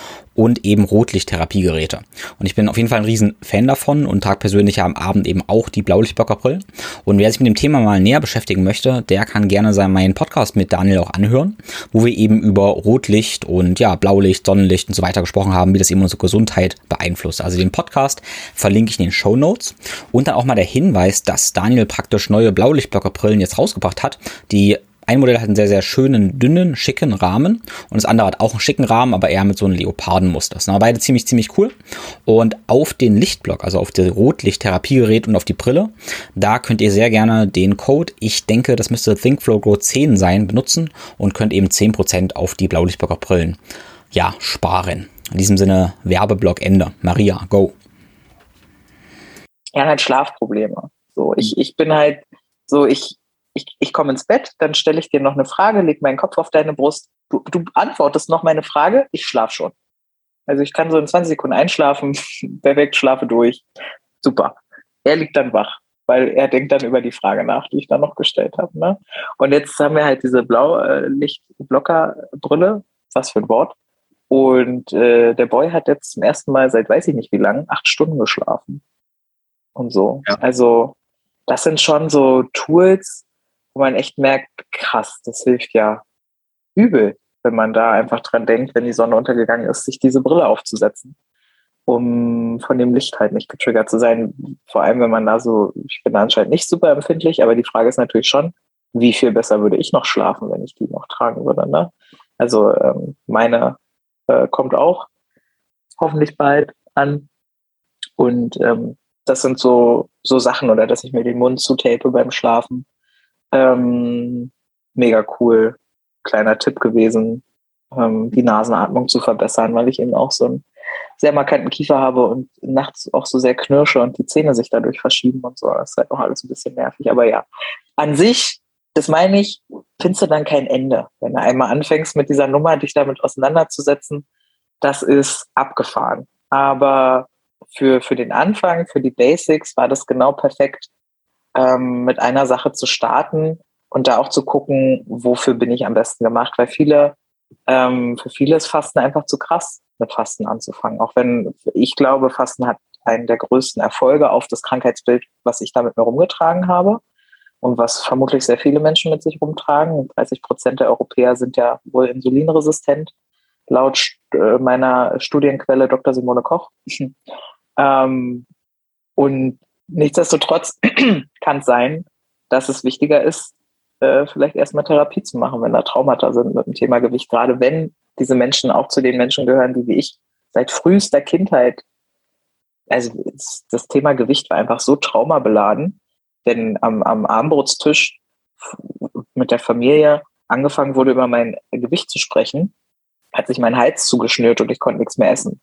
und eben Rotlichttherapiegeräte. Und ich bin auf jeden Fall ein riesen Fan davon und trage persönlich am Abend eben auch die Blaulichtblockerbrillen. Und wer sich mit dem Thema mal näher beschäftigen möchte, der kann gerne seinen meinen Podcast mit Daniel auch anhören, wo wir eben über Rotlicht und ja, Blaulicht, Sonnenlicht und so weiter gesprochen haben, wie das eben unsere Gesundheit beeinflusst. Also den Podcast verlinke ich in den Show Notes und dann auch mal der Hinweis, dass Daniel praktisch neue Blaulichtblockerbrillen jetzt rausgebracht hat, die ein Modell hat einen sehr, sehr schönen, dünnen, schicken Rahmen und das andere hat auch einen schicken Rahmen, aber eher mit so einem Leopardenmuster. Das sind aber beide ziemlich, ziemlich cool. Und auf den Lichtblock, also auf das Rotlichttherapiegerät und auf die Brille, da könnt ihr sehr gerne den Code, ich denke, das müsste ThinkFlow Grow 10 sein, benutzen und könnt eben 10% auf die Blaulichtblocker Brillen, ja, sparen. In diesem Sinne, Werbeblock Ende. Maria, go. Er hat Schlafprobleme. So, ich, ich bin halt so, ich, ich, ich komme ins Bett, dann stelle ich dir noch eine Frage, leg meinen Kopf auf deine Brust. Du, du antwortest noch meine Frage, ich schlafe schon. Also ich kann so in 20 Sekunden einschlafen, [laughs] perfekt, schlafe durch. Super. Er liegt dann wach, weil er denkt dann über die Frage nach, die ich da noch gestellt habe. Ne? Und jetzt haben wir halt diese Blaulichtblockerbrille, was für ein Wort. Und äh, der Boy hat jetzt zum ersten Mal seit weiß ich nicht wie lang acht Stunden geschlafen. Und so. Ja. Also das sind schon so Tools, wo man echt merkt, krass, das hilft ja übel, wenn man da einfach dran denkt, wenn die Sonne untergegangen ist, sich diese Brille aufzusetzen, um von dem Licht halt nicht getriggert zu sein. Vor allem, wenn man da so, ich bin anscheinend nicht super empfindlich, aber die Frage ist natürlich schon, wie viel besser würde ich noch schlafen, wenn ich die noch tragen würde. Ne? Also ähm, meine äh, kommt auch hoffentlich bald an. Und ähm, das sind so, so Sachen, oder dass ich mir den Mund zutape beim Schlafen ähm, mega cool. Kleiner Tipp gewesen, ähm, die Nasenatmung zu verbessern, weil ich eben auch so einen sehr markanten Kiefer habe und nachts auch so sehr knirsche und die Zähne sich dadurch verschieben und so. Das ist halt auch alles ein bisschen nervig. Aber ja, an sich, das meine ich, findest du dann kein Ende. Wenn du einmal anfängst mit dieser Nummer, dich damit auseinanderzusetzen, das ist abgefahren. Aber für, für den Anfang, für die Basics war das genau perfekt, ähm, mit einer Sache zu starten und da auch zu gucken, wofür bin ich am besten gemacht, weil viele, ähm, für viele ist Fasten einfach zu krass, mit Fasten anzufangen. Auch wenn ich glaube, Fasten hat einen der größten Erfolge auf das Krankheitsbild, was ich da mit mir rumgetragen habe und was vermutlich sehr viele Menschen mit sich rumtragen. 30 Prozent der Europäer sind ja wohl insulinresistent, laut äh, meiner Studienquelle Dr. Simone Koch. [laughs] ähm, und Nichtsdestotrotz [clears throat] kann es sein, dass es wichtiger ist, äh, vielleicht erstmal Therapie zu machen, wenn da Traumata sind mit dem Thema Gewicht. Gerade wenn diese Menschen auch zu den Menschen gehören, die wie ich seit frühester Kindheit, also das Thema Gewicht war einfach so traumabeladen, denn am, am Armbrotstisch mit der Familie angefangen wurde, über mein Gewicht zu sprechen, hat sich mein Hals zugeschnürt und ich konnte nichts mehr essen.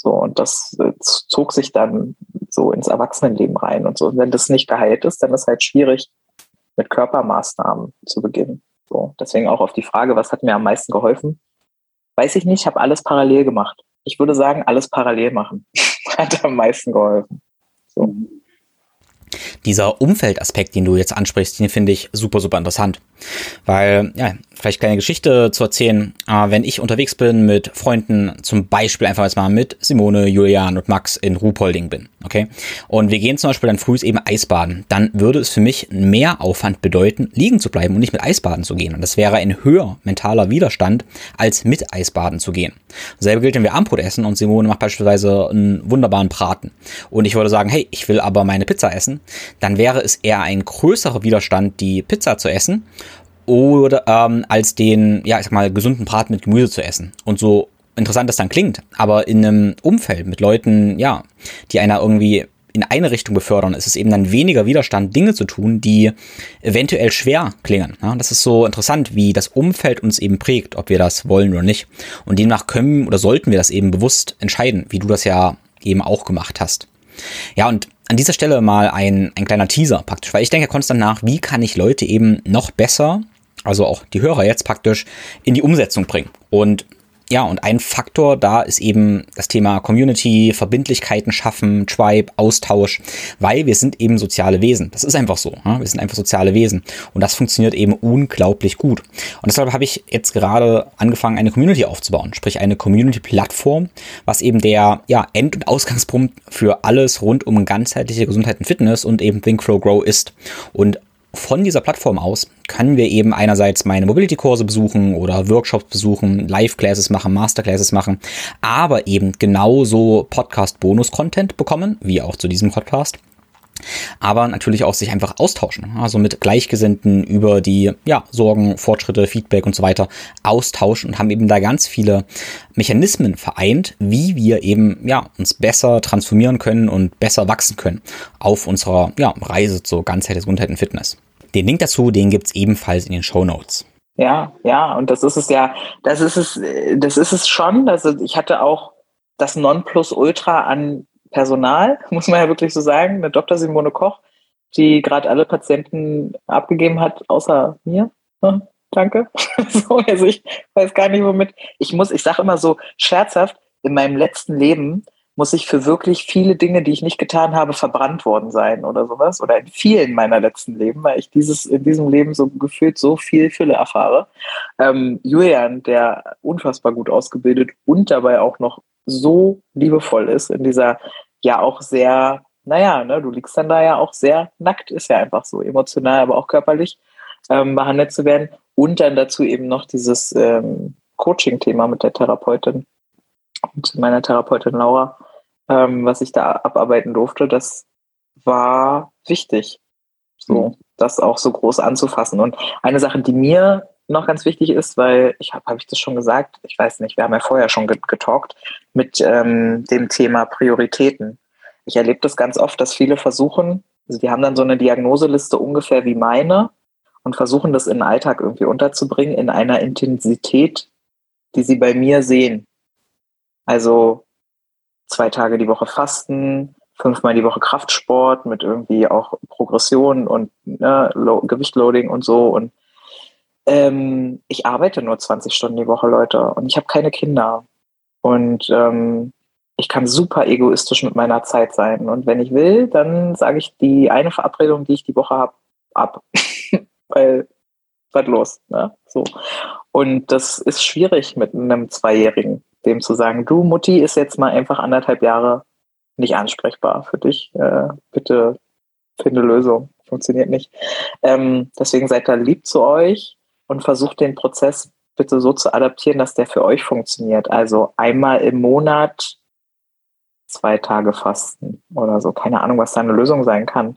So, und das äh, zog sich dann so ins Erwachsenenleben rein und so. Und wenn das nicht geheilt ist, dann ist halt schwierig, mit Körpermaßnahmen zu beginnen. So, deswegen auch auf die Frage, was hat mir am meisten geholfen? Weiß ich nicht, habe alles parallel gemacht. Ich würde sagen, alles parallel machen. [laughs] hat am meisten geholfen. So. Dieser Umfeldaspekt, den du jetzt ansprichst, den finde ich super, super interessant. Weil, ja, vielleicht kleine Geschichte zu erzählen. Äh, wenn ich unterwegs bin mit Freunden, zum Beispiel einfach jetzt mal mit Simone, Julian und Max in Ruhpolding bin, okay? Und wir gehen zum Beispiel dann früh eben Eisbaden, dann würde es für mich mehr Aufwand bedeuten, liegen zu bleiben und nicht mit Eisbaden zu gehen. Und das wäre ein höher mentaler Widerstand, als mit Eisbaden zu gehen. Selbe gilt, wenn wir Armbrot essen und Simone macht beispielsweise einen wunderbaren Braten. Und ich würde sagen, hey, ich will aber meine Pizza essen, dann wäre es eher ein größerer Widerstand, die Pizza zu essen oder ähm, als den, ja, ich sag mal, gesunden Braten mit Gemüse zu essen. Und so interessant das dann klingt, aber in einem Umfeld mit Leuten, ja, die einer irgendwie in eine Richtung befördern, ist es eben dann weniger Widerstand, Dinge zu tun, die eventuell schwer klingen. Ja, das ist so interessant, wie das Umfeld uns eben prägt, ob wir das wollen oder nicht. Und demnach können oder sollten wir das eben bewusst entscheiden, wie du das ja eben auch gemacht hast. Ja, und an dieser Stelle mal ein, ein kleiner Teaser praktisch, weil ich denke konstant nach, wie kann ich Leute eben noch besser also auch die Hörer jetzt praktisch in die Umsetzung bringen. Und Ja, und ein Faktor da ist eben das Thema Community, Verbindlichkeiten schaffen, Tribe, Austausch, weil wir sind eben soziale Wesen. Das ist einfach so. Wir sind einfach soziale Wesen. Und das funktioniert eben unglaublich gut. Und deshalb habe ich jetzt gerade angefangen, eine Community aufzubauen, sprich eine Community-Plattform, was eben der ja, End- und Ausgangspunkt für alles rund um ganzheitliche Gesundheit und Fitness und eben Think, Grow, Grow ist. Und von dieser Plattform aus können wir eben einerseits meine Mobility-Kurse besuchen oder Workshops besuchen, Live-Classes machen, Masterclasses machen, aber eben genauso Podcast-Bonus-Content bekommen, wie auch zu diesem Podcast aber natürlich auch sich einfach austauschen, also mit Gleichgesinnten über die ja, Sorgen, Fortschritte, Feedback und so weiter austauschen und haben eben da ganz viele Mechanismen vereint, wie wir eben ja, uns besser transformieren können und besser wachsen können auf unserer ja, Reise zur Ganzheit, Gesundheit und Fitness. Den Link dazu, den gibt's ebenfalls in den Show Notes. Ja, ja, und das ist es ja, das ist es, das ist es schon. Also ich hatte auch das Nonplusultra an Personal, [laughs] muss man ja wirklich so sagen, eine Dr. Simone Koch, die gerade alle Patienten abgegeben hat, außer mir. Hm, danke. [laughs] so, also ich weiß gar nicht, womit. Ich muss, ich sage immer so scherzhaft, in meinem letzten Leben muss ich für wirklich viele Dinge, die ich nicht getan habe, verbrannt worden sein oder sowas. Oder in vielen meiner letzten Leben, weil ich dieses, in diesem Leben so gefühlt so viel Fülle erfahre. Ähm, Julian, der unfassbar gut ausgebildet und dabei auch noch so liebevoll ist in dieser ja auch sehr, naja, ne, du liegst dann da ja auch sehr nackt, ist ja einfach so, emotional, aber auch körperlich ähm, behandelt zu werden. Und dann dazu eben noch dieses ähm, Coaching-Thema mit der Therapeutin und meiner Therapeutin Laura, ähm, was ich da abarbeiten durfte, das war wichtig, so mhm. das auch so groß anzufassen. Und eine Sache, die mir noch ganz wichtig ist, weil ich habe, habe ich das schon gesagt, ich weiß nicht, wir haben ja vorher schon getalkt mit ähm, dem Thema Prioritäten. Ich erlebe das ganz oft, dass viele versuchen, also die haben dann so eine Diagnoseliste ungefähr wie meine und versuchen das in den Alltag irgendwie unterzubringen in einer Intensität, die sie bei mir sehen. Also zwei Tage die Woche Fasten, fünfmal die Woche Kraftsport mit irgendwie auch Progression und ne, Gewichtloading und so und ähm, ich arbeite nur 20 Stunden die Woche, Leute, und ich habe keine Kinder. Und ähm, ich kann super egoistisch mit meiner Zeit sein. Und wenn ich will, dann sage ich die eine Verabredung, die ich die Woche habe, ab. [laughs] Weil, was los? Ne? So. Und das ist schwierig mit einem Zweijährigen, dem zu sagen, du Mutti ist jetzt mal einfach anderthalb Jahre nicht ansprechbar für dich. Äh, bitte finde Lösung. Funktioniert nicht. Ähm, deswegen seid da lieb zu euch und versucht den Prozess bitte so zu adaptieren, dass der für euch funktioniert. Also einmal im Monat zwei Tage fasten oder so. Keine Ahnung, was da eine Lösung sein kann.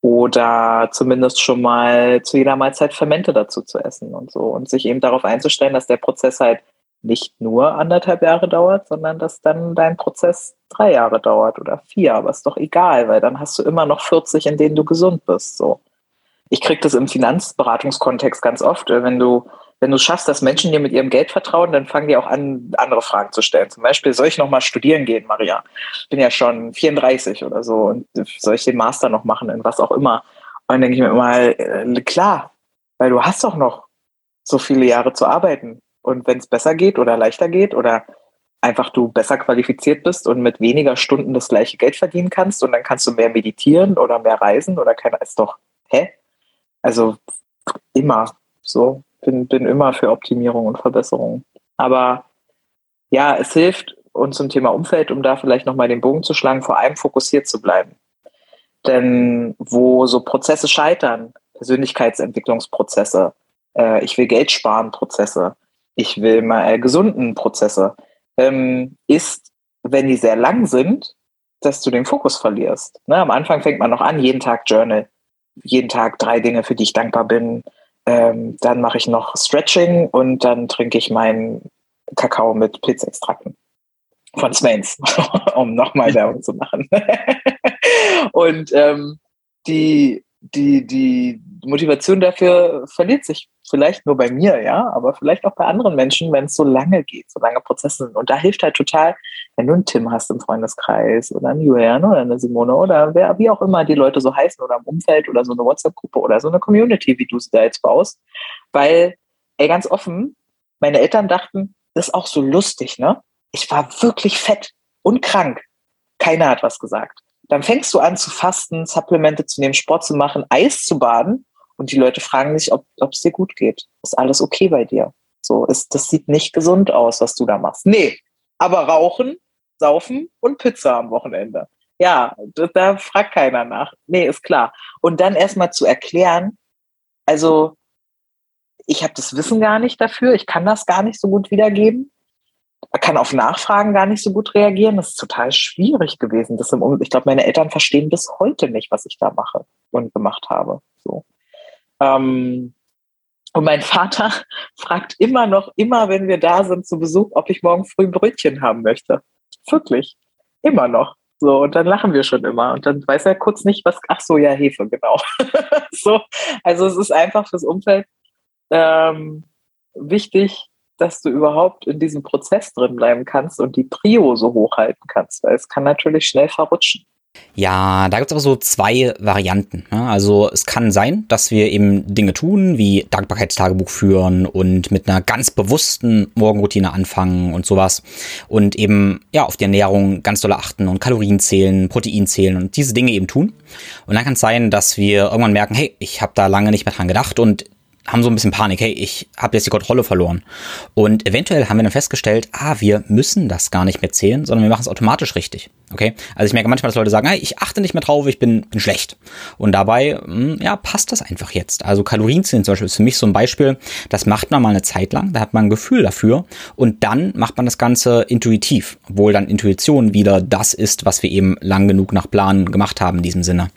Oder zumindest schon mal zu jeder Mahlzeit Fermente dazu zu essen und so. Und sich eben darauf einzustellen, dass der Prozess halt nicht nur anderthalb Jahre dauert, sondern dass dann dein Prozess drei Jahre dauert oder vier. Aber ist doch egal, weil dann hast du immer noch 40, in denen du gesund bist. So ich kriege das im Finanzberatungskontext ganz oft, äh, wenn du wenn du schaffst, dass Menschen dir mit ihrem Geld vertrauen, dann fangen die auch an, andere Fragen zu stellen. Zum Beispiel, soll ich noch mal studieren gehen, Maria? Ich bin ja schon 34 oder so und soll ich den Master noch machen in was auch immer? Und dann denke ich mir immer, äh, klar, weil du hast doch noch so viele Jahre zu arbeiten. Und wenn es besser geht oder leichter geht oder einfach du besser qualifiziert bist und mit weniger Stunden das gleiche Geld verdienen kannst und dann kannst du mehr meditieren oder mehr reisen oder keiner ist doch, hä? Also immer so, bin, bin immer für Optimierung und Verbesserung. Aber ja, es hilft uns zum Thema Umfeld, um da vielleicht nochmal den Bogen zu schlagen, vor allem fokussiert zu bleiben. Denn wo so Prozesse scheitern, Persönlichkeitsentwicklungsprozesse, äh, ich will Geld sparen Prozesse, ich will mal äh, gesunden Prozesse, ähm, ist, wenn die sehr lang sind, dass du den Fokus verlierst. Ne, am Anfang fängt man noch an, jeden Tag Journal jeden Tag drei Dinge, für die ich dankbar bin. Ähm, dann mache ich noch Stretching und dann trinke ich meinen Kakao mit Pilzextrakten von Smains, [laughs] um nochmal Werbung zu machen. [laughs] und ähm, die, die, die Motivation dafür verliert sich vielleicht nur bei mir, ja, aber vielleicht auch bei anderen Menschen, wenn es so lange geht, so lange Prozesse sind. Und da hilft halt total, wenn du einen Tim hast im Freundeskreis oder einen Julian oder eine Simone oder wer, wie auch immer die Leute so heißen oder im Umfeld oder so eine WhatsApp-Gruppe oder so eine Community, wie du es da jetzt baust. Weil, ey, ganz offen, meine Eltern dachten, das ist auch so lustig, ne? Ich war wirklich fett und krank. Keiner hat was gesagt. Dann fängst du an zu fasten, Supplemente zu nehmen, Sport zu machen, Eis zu baden und die Leute fragen sich, ob es dir gut geht. Ist alles okay bei dir? So ist, das sieht nicht gesund aus, was du da machst. Nee, aber rauchen, saufen und Pizza am Wochenende. Ja, da, da fragt keiner nach. Nee, ist klar. Und dann erstmal zu erklären, also ich habe das Wissen gar nicht dafür, ich kann das gar nicht so gut wiedergeben, kann auf Nachfragen gar nicht so gut reagieren. Das ist total schwierig gewesen. Das im, ich glaube, meine Eltern verstehen bis heute nicht, was ich da mache und gemacht habe. So. Ähm, und mein Vater [laughs] fragt immer noch, immer wenn wir da sind zu Besuch, ob ich morgen früh ein Brötchen haben möchte. Wirklich. Immer noch. So, und dann lachen wir schon immer. Und dann weiß er kurz nicht, was, ach so, ja, Hefe, genau. [laughs] so, also es ist einfach fürs Umfeld ähm, wichtig, dass du überhaupt in diesem Prozess drin bleiben kannst und die Prio so hochhalten kannst, weil es kann natürlich schnell verrutschen. Ja, da gibt es aber so zwei Varianten. Also es kann sein, dass wir eben Dinge tun, wie Dankbarkeitstagebuch führen und mit einer ganz bewussten Morgenroutine anfangen und sowas. Und eben ja auf die Ernährung ganz doll achten und Kalorien zählen, Protein zählen und diese Dinge eben tun. Und dann kann es sein, dass wir irgendwann merken, hey, ich habe da lange nicht mehr dran gedacht und haben so ein bisschen Panik, hey, ich habe jetzt die Kontrolle verloren. Und eventuell haben wir dann festgestellt, ah, wir müssen das gar nicht mehr zählen, sondern wir machen es automatisch richtig. Okay? Also ich merke manchmal, dass Leute sagen, hey, ich achte nicht mehr drauf, ich bin, bin schlecht. Und dabei, hm, ja, passt das einfach jetzt. Also Kalorienzählen zum Beispiel ist für mich so ein Beispiel, das macht man mal eine Zeit lang, da hat man ein Gefühl dafür und dann macht man das Ganze intuitiv, obwohl dann Intuition wieder das ist, was wir eben lang genug nach Plan gemacht haben in diesem Sinne.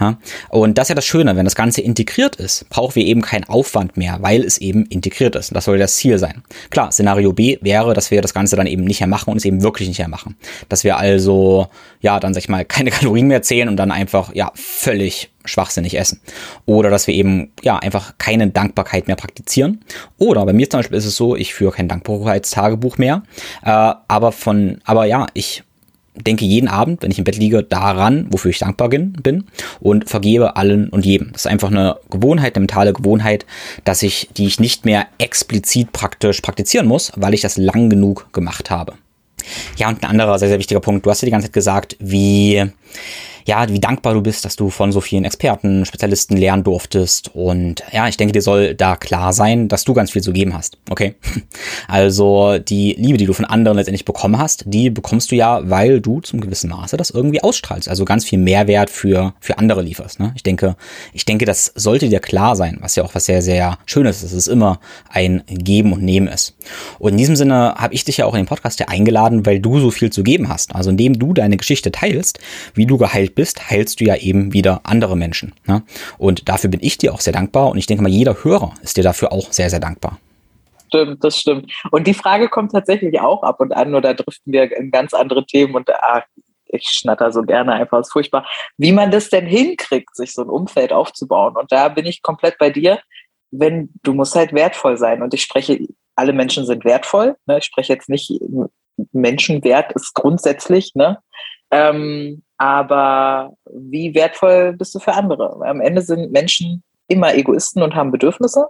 Ja? Und das ist ja das Schöne, wenn das Ganze integriert ist, brauchen wir eben keinen Aufwand mehr, weil es eben integriert ist. Das soll das Ziel sein. Klar, Szenario B wäre, dass wir das Ganze dann eben nicht mehr machen und es eben wirklich nicht mehr machen. Dass wir also, ja, dann sag ich mal, keine [laughs] Kalorien mehr zählen und dann einfach, ja, völlig schwachsinnig essen. Oder dass wir eben, ja, einfach keine Dankbarkeit mehr praktizieren. Oder bei mir zum Beispiel ist es so, ich führe kein Dankbarkeitstagebuch mehr. Äh, aber von, aber ja, ich denke jeden Abend, wenn ich im Bett liege, daran, wofür ich dankbar bin und vergebe allen und jedem. Das ist einfach eine Gewohnheit, eine mentale Gewohnheit, dass ich, die ich nicht mehr explizit praktisch praktizieren muss, weil ich das lang genug gemacht habe. Ja, und ein anderer sehr, sehr wichtiger Punkt. Du hast ja die ganze Zeit gesagt, wie ja, wie dankbar du bist, dass du von so vielen Experten, Spezialisten lernen durftest. Und ja, ich denke, dir soll da klar sein, dass du ganz viel zu geben hast. Okay. [laughs] Also die Liebe, die du von anderen letztendlich bekommen hast, die bekommst du ja, weil du zum gewissen Maße das irgendwie ausstrahlst. Also ganz viel Mehrwert für, für andere lieferst. Ne? Ich denke, ich denke, das sollte dir klar sein, was ja auch was sehr, sehr Schönes ist, es immer ein Geben und Nehmen ist. Und in diesem Sinne habe ich dich ja auch in den Podcast ja eingeladen, weil du so viel zu geben hast. Also indem du deine Geschichte teilst, wie du geheilt bist, heilst du ja eben wieder andere Menschen. Ne? Und dafür bin ich dir auch sehr dankbar und ich denke mal, jeder Hörer ist dir dafür auch sehr, sehr dankbar. Stimmt, das stimmt. Und die Frage kommt tatsächlich auch ab und an, oder driften wir in ganz andere Themen und ah, ich schnatter so gerne einfach, ist furchtbar, wie man das denn hinkriegt, sich so ein Umfeld aufzubauen. Und da bin ich komplett bei dir, wenn du musst halt wertvoll sein. Und ich spreche, alle Menschen sind wertvoll. Ne? Ich spreche jetzt nicht, Menschenwert ist grundsätzlich, ne? Ähm, aber wie wertvoll bist du für andere? Am Ende sind Menschen immer Egoisten und haben Bedürfnisse.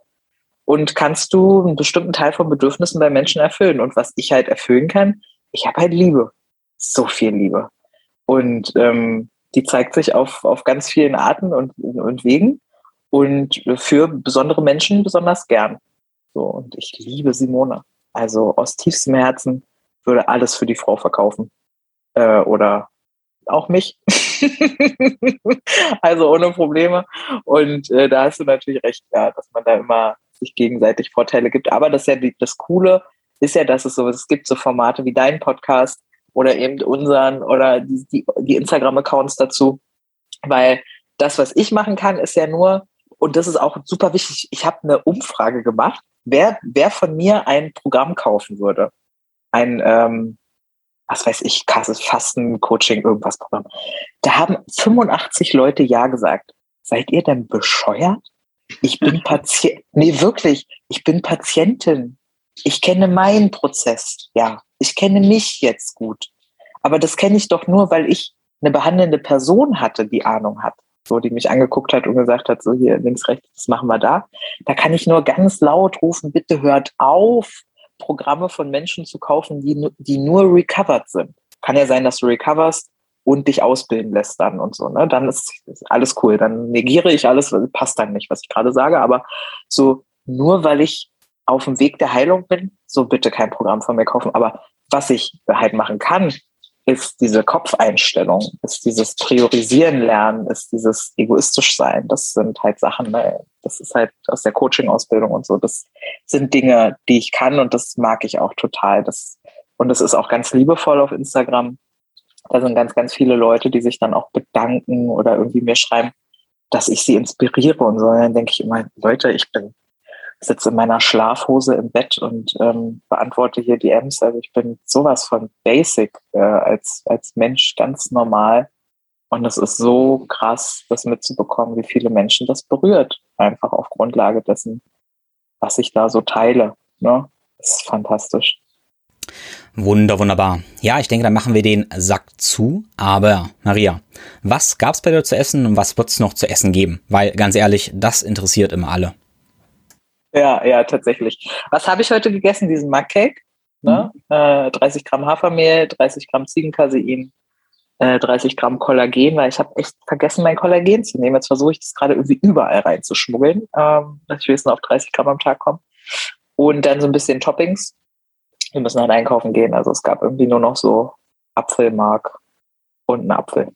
Und kannst du einen bestimmten Teil von Bedürfnissen bei Menschen erfüllen? Und was ich halt erfüllen kann, ich habe halt Liebe. So viel Liebe. Und ähm, die zeigt sich auf, auf ganz vielen Arten und, und Wegen. Und für besondere Menschen besonders gern. So, und ich liebe Simone. Also aus tiefstem Herzen würde alles für die Frau verkaufen. Äh, oder auch mich. [laughs] also ohne Probleme. Und äh, da hast du natürlich recht, ja, dass man da immer sich gegenseitig Vorteile gibt. Aber das ist ja die, das Coole ist ja, dass es so, es gibt so Formate wie deinen Podcast oder eben unseren oder die, die, die Instagram-Accounts dazu. Weil das, was ich machen kann, ist ja nur, und das ist auch super wichtig, ich habe eine Umfrage gemacht, wer, wer von mir ein Programm kaufen würde. Ein, ähm, was weiß ich, krasses Fasten, Coaching, irgendwas Programm. Da haben 85 Leute Ja gesagt. Seid ihr denn bescheuert? Ich bin [laughs] Patient, nee, wirklich, ich bin Patientin. Ich kenne meinen Prozess, ja. Ich kenne mich jetzt gut. Aber das kenne ich doch nur, weil ich eine behandelnde Person hatte, die Ahnung hat. So, die mich angeguckt hat und gesagt hat, so hier links, rechts, das machen wir da. Da kann ich nur ganz laut rufen, bitte hört auf, Programme von Menschen zu kaufen, die, die nur recovered sind. Kann ja sein, dass du recoverst und dich ausbilden lässt dann und so. Ne? Dann ist, ist alles cool. Dann negiere ich alles, passt dann nicht, was ich gerade sage. Aber so nur weil ich auf dem Weg der Heilung bin, so bitte kein Programm von mir kaufen. Aber was ich halt machen kann, ist diese Kopfeinstellung, ist dieses Priorisieren lernen, ist dieses egoistisch sein. Das sind halt Sachen, ne? das ist halt aus der Coaching-Ausbildung und so. Das sind Dinge, die ich kann und das mag ich auch total. Das, und es ist auch ganz liebevoll auf Instagram. Da sind ganz, ganz viele Leute, die sich dann auch bedanken oder irgendwie mir schreiben, dass ich sie inspiriere und so. Und dann denke ich immer, Leute, ich bin sitze in meiner Schlafhose im Bett und ähm, beantworte hier DMs. Also ich bin sowas von basic äh, als, als Mensch ganz normal. Und es ist so krass, das mitzubekommen, wie viele Menschen das berührt. Einfach auf Grundlage dessen, was ich da so teile. Ne? Das ist fantastisch. Wunder, wunderbar. Ja, ich denke, dann machen wir den Sack zu. Aber, Maria, was gab's bei dir zu essen und was wird's noch zu essen geben? Weil, ganz ehrlich, das interessiert immer alle. Ja, ja, tatsächlich. Was habe ich heute gegessen? Diesen Mug-Cake. Ne? Mhm. Äh, 30 Gramm Hafermehl, 30 Gramm Ziegencasein, äh, 30 Gramm Kollagen, weil ich habe echt vergessen, mein Kollagen zu nehmen. Jetzt versuche ich das gerade irgendwie überall reinzuschmuggeln, ähm, dass ich wenigstens auf 30 Gramm am Tag komme. Und dann so ein bisschen Toppings. Wir müssen halt einkaufen gehen. Also es gab irgendwie nur noch so Apfelmark und einen Apfel.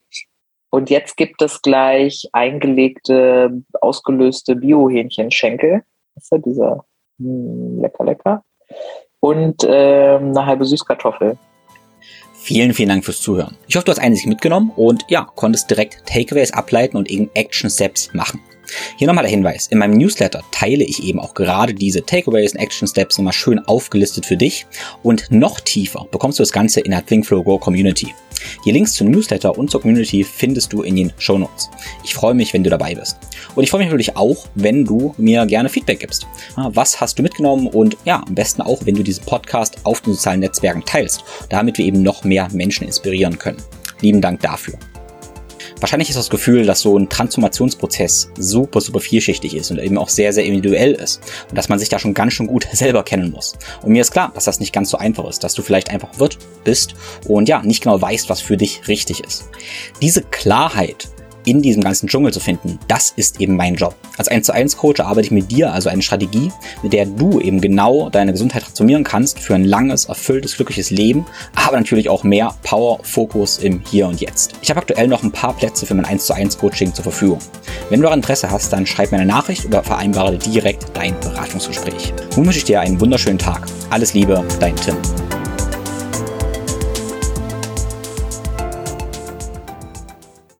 Und jetzt gibt es gleich eingelegte, ausgelöste Bio-Hähnchenschenkel ist ja dieser mh, hm, lecker, lecker. Und äh, eine halbe Süßkartoffel. Vielen, vielen Dank fürs Zuhören. Ich hoffe, du hast einiges mitgenommen und ja, konntest direkt Takeaways ableiten und eben Action Steps machen. Hier nochmal der Hinweis. In meinem Newsletter teile ich eben auch gerade diese Takeaways und Action Steps nochmal schön aufgelistet für dich und noch tiefer bekommst du das Ganze in der ThinkFlow Go Community. Die Links zum Newsletter und zur Community findest du in den Show Notes. Ich freue mich, wenn du dabei bist. Und ich freue mich natürlich auch, wenn du mir gerne Feedback gibst. Was hast du mitgenommen? Und ja, am besten auch, wenn du diesen Podcast auf den sozialen Netzwerken teilst, damit wir eben noch mehr Menschen inspirieren können. Lieben Dank dafür. Wahrscheinlich ist das Gefühl, dass so ein Transformationsprozess super, super vielschichtig ist und eben auch sehr, sehr individuell ist. Und dass man sich da schon ganz schön gut [laughs] selber kennen muss. Und mir ist klar, dass das nicht ganz so einfach ist, dass du vielleicht einfach wird, bist und ja, nicht genau weißt, was für dich richtig ist. Diese Klarheit in diesem ganzen Dschungel zu finden, das ist eben mein Job. Als 1 zu 1 Coach arbeite ich mit dir also eine Strategie, mit der du eben genau deine Gesundheit transformieren kannst für ein langes, erfülltes, glückliches Leben, aber natürlich auch mehr Power, Fokus im Hier und Jetzt. Ich habe aktuell noch ein paar Plätze für mein 1 zu 1 Coaching zur Verfügung. Wenn du daran Interesse hast, dann schreib mir eine Nachricht oder vereinbare direkt dein Beratungsgespräch. Nun wünsche ich dir einen wunderschönen Tag. Alles Liebe, dein Tim.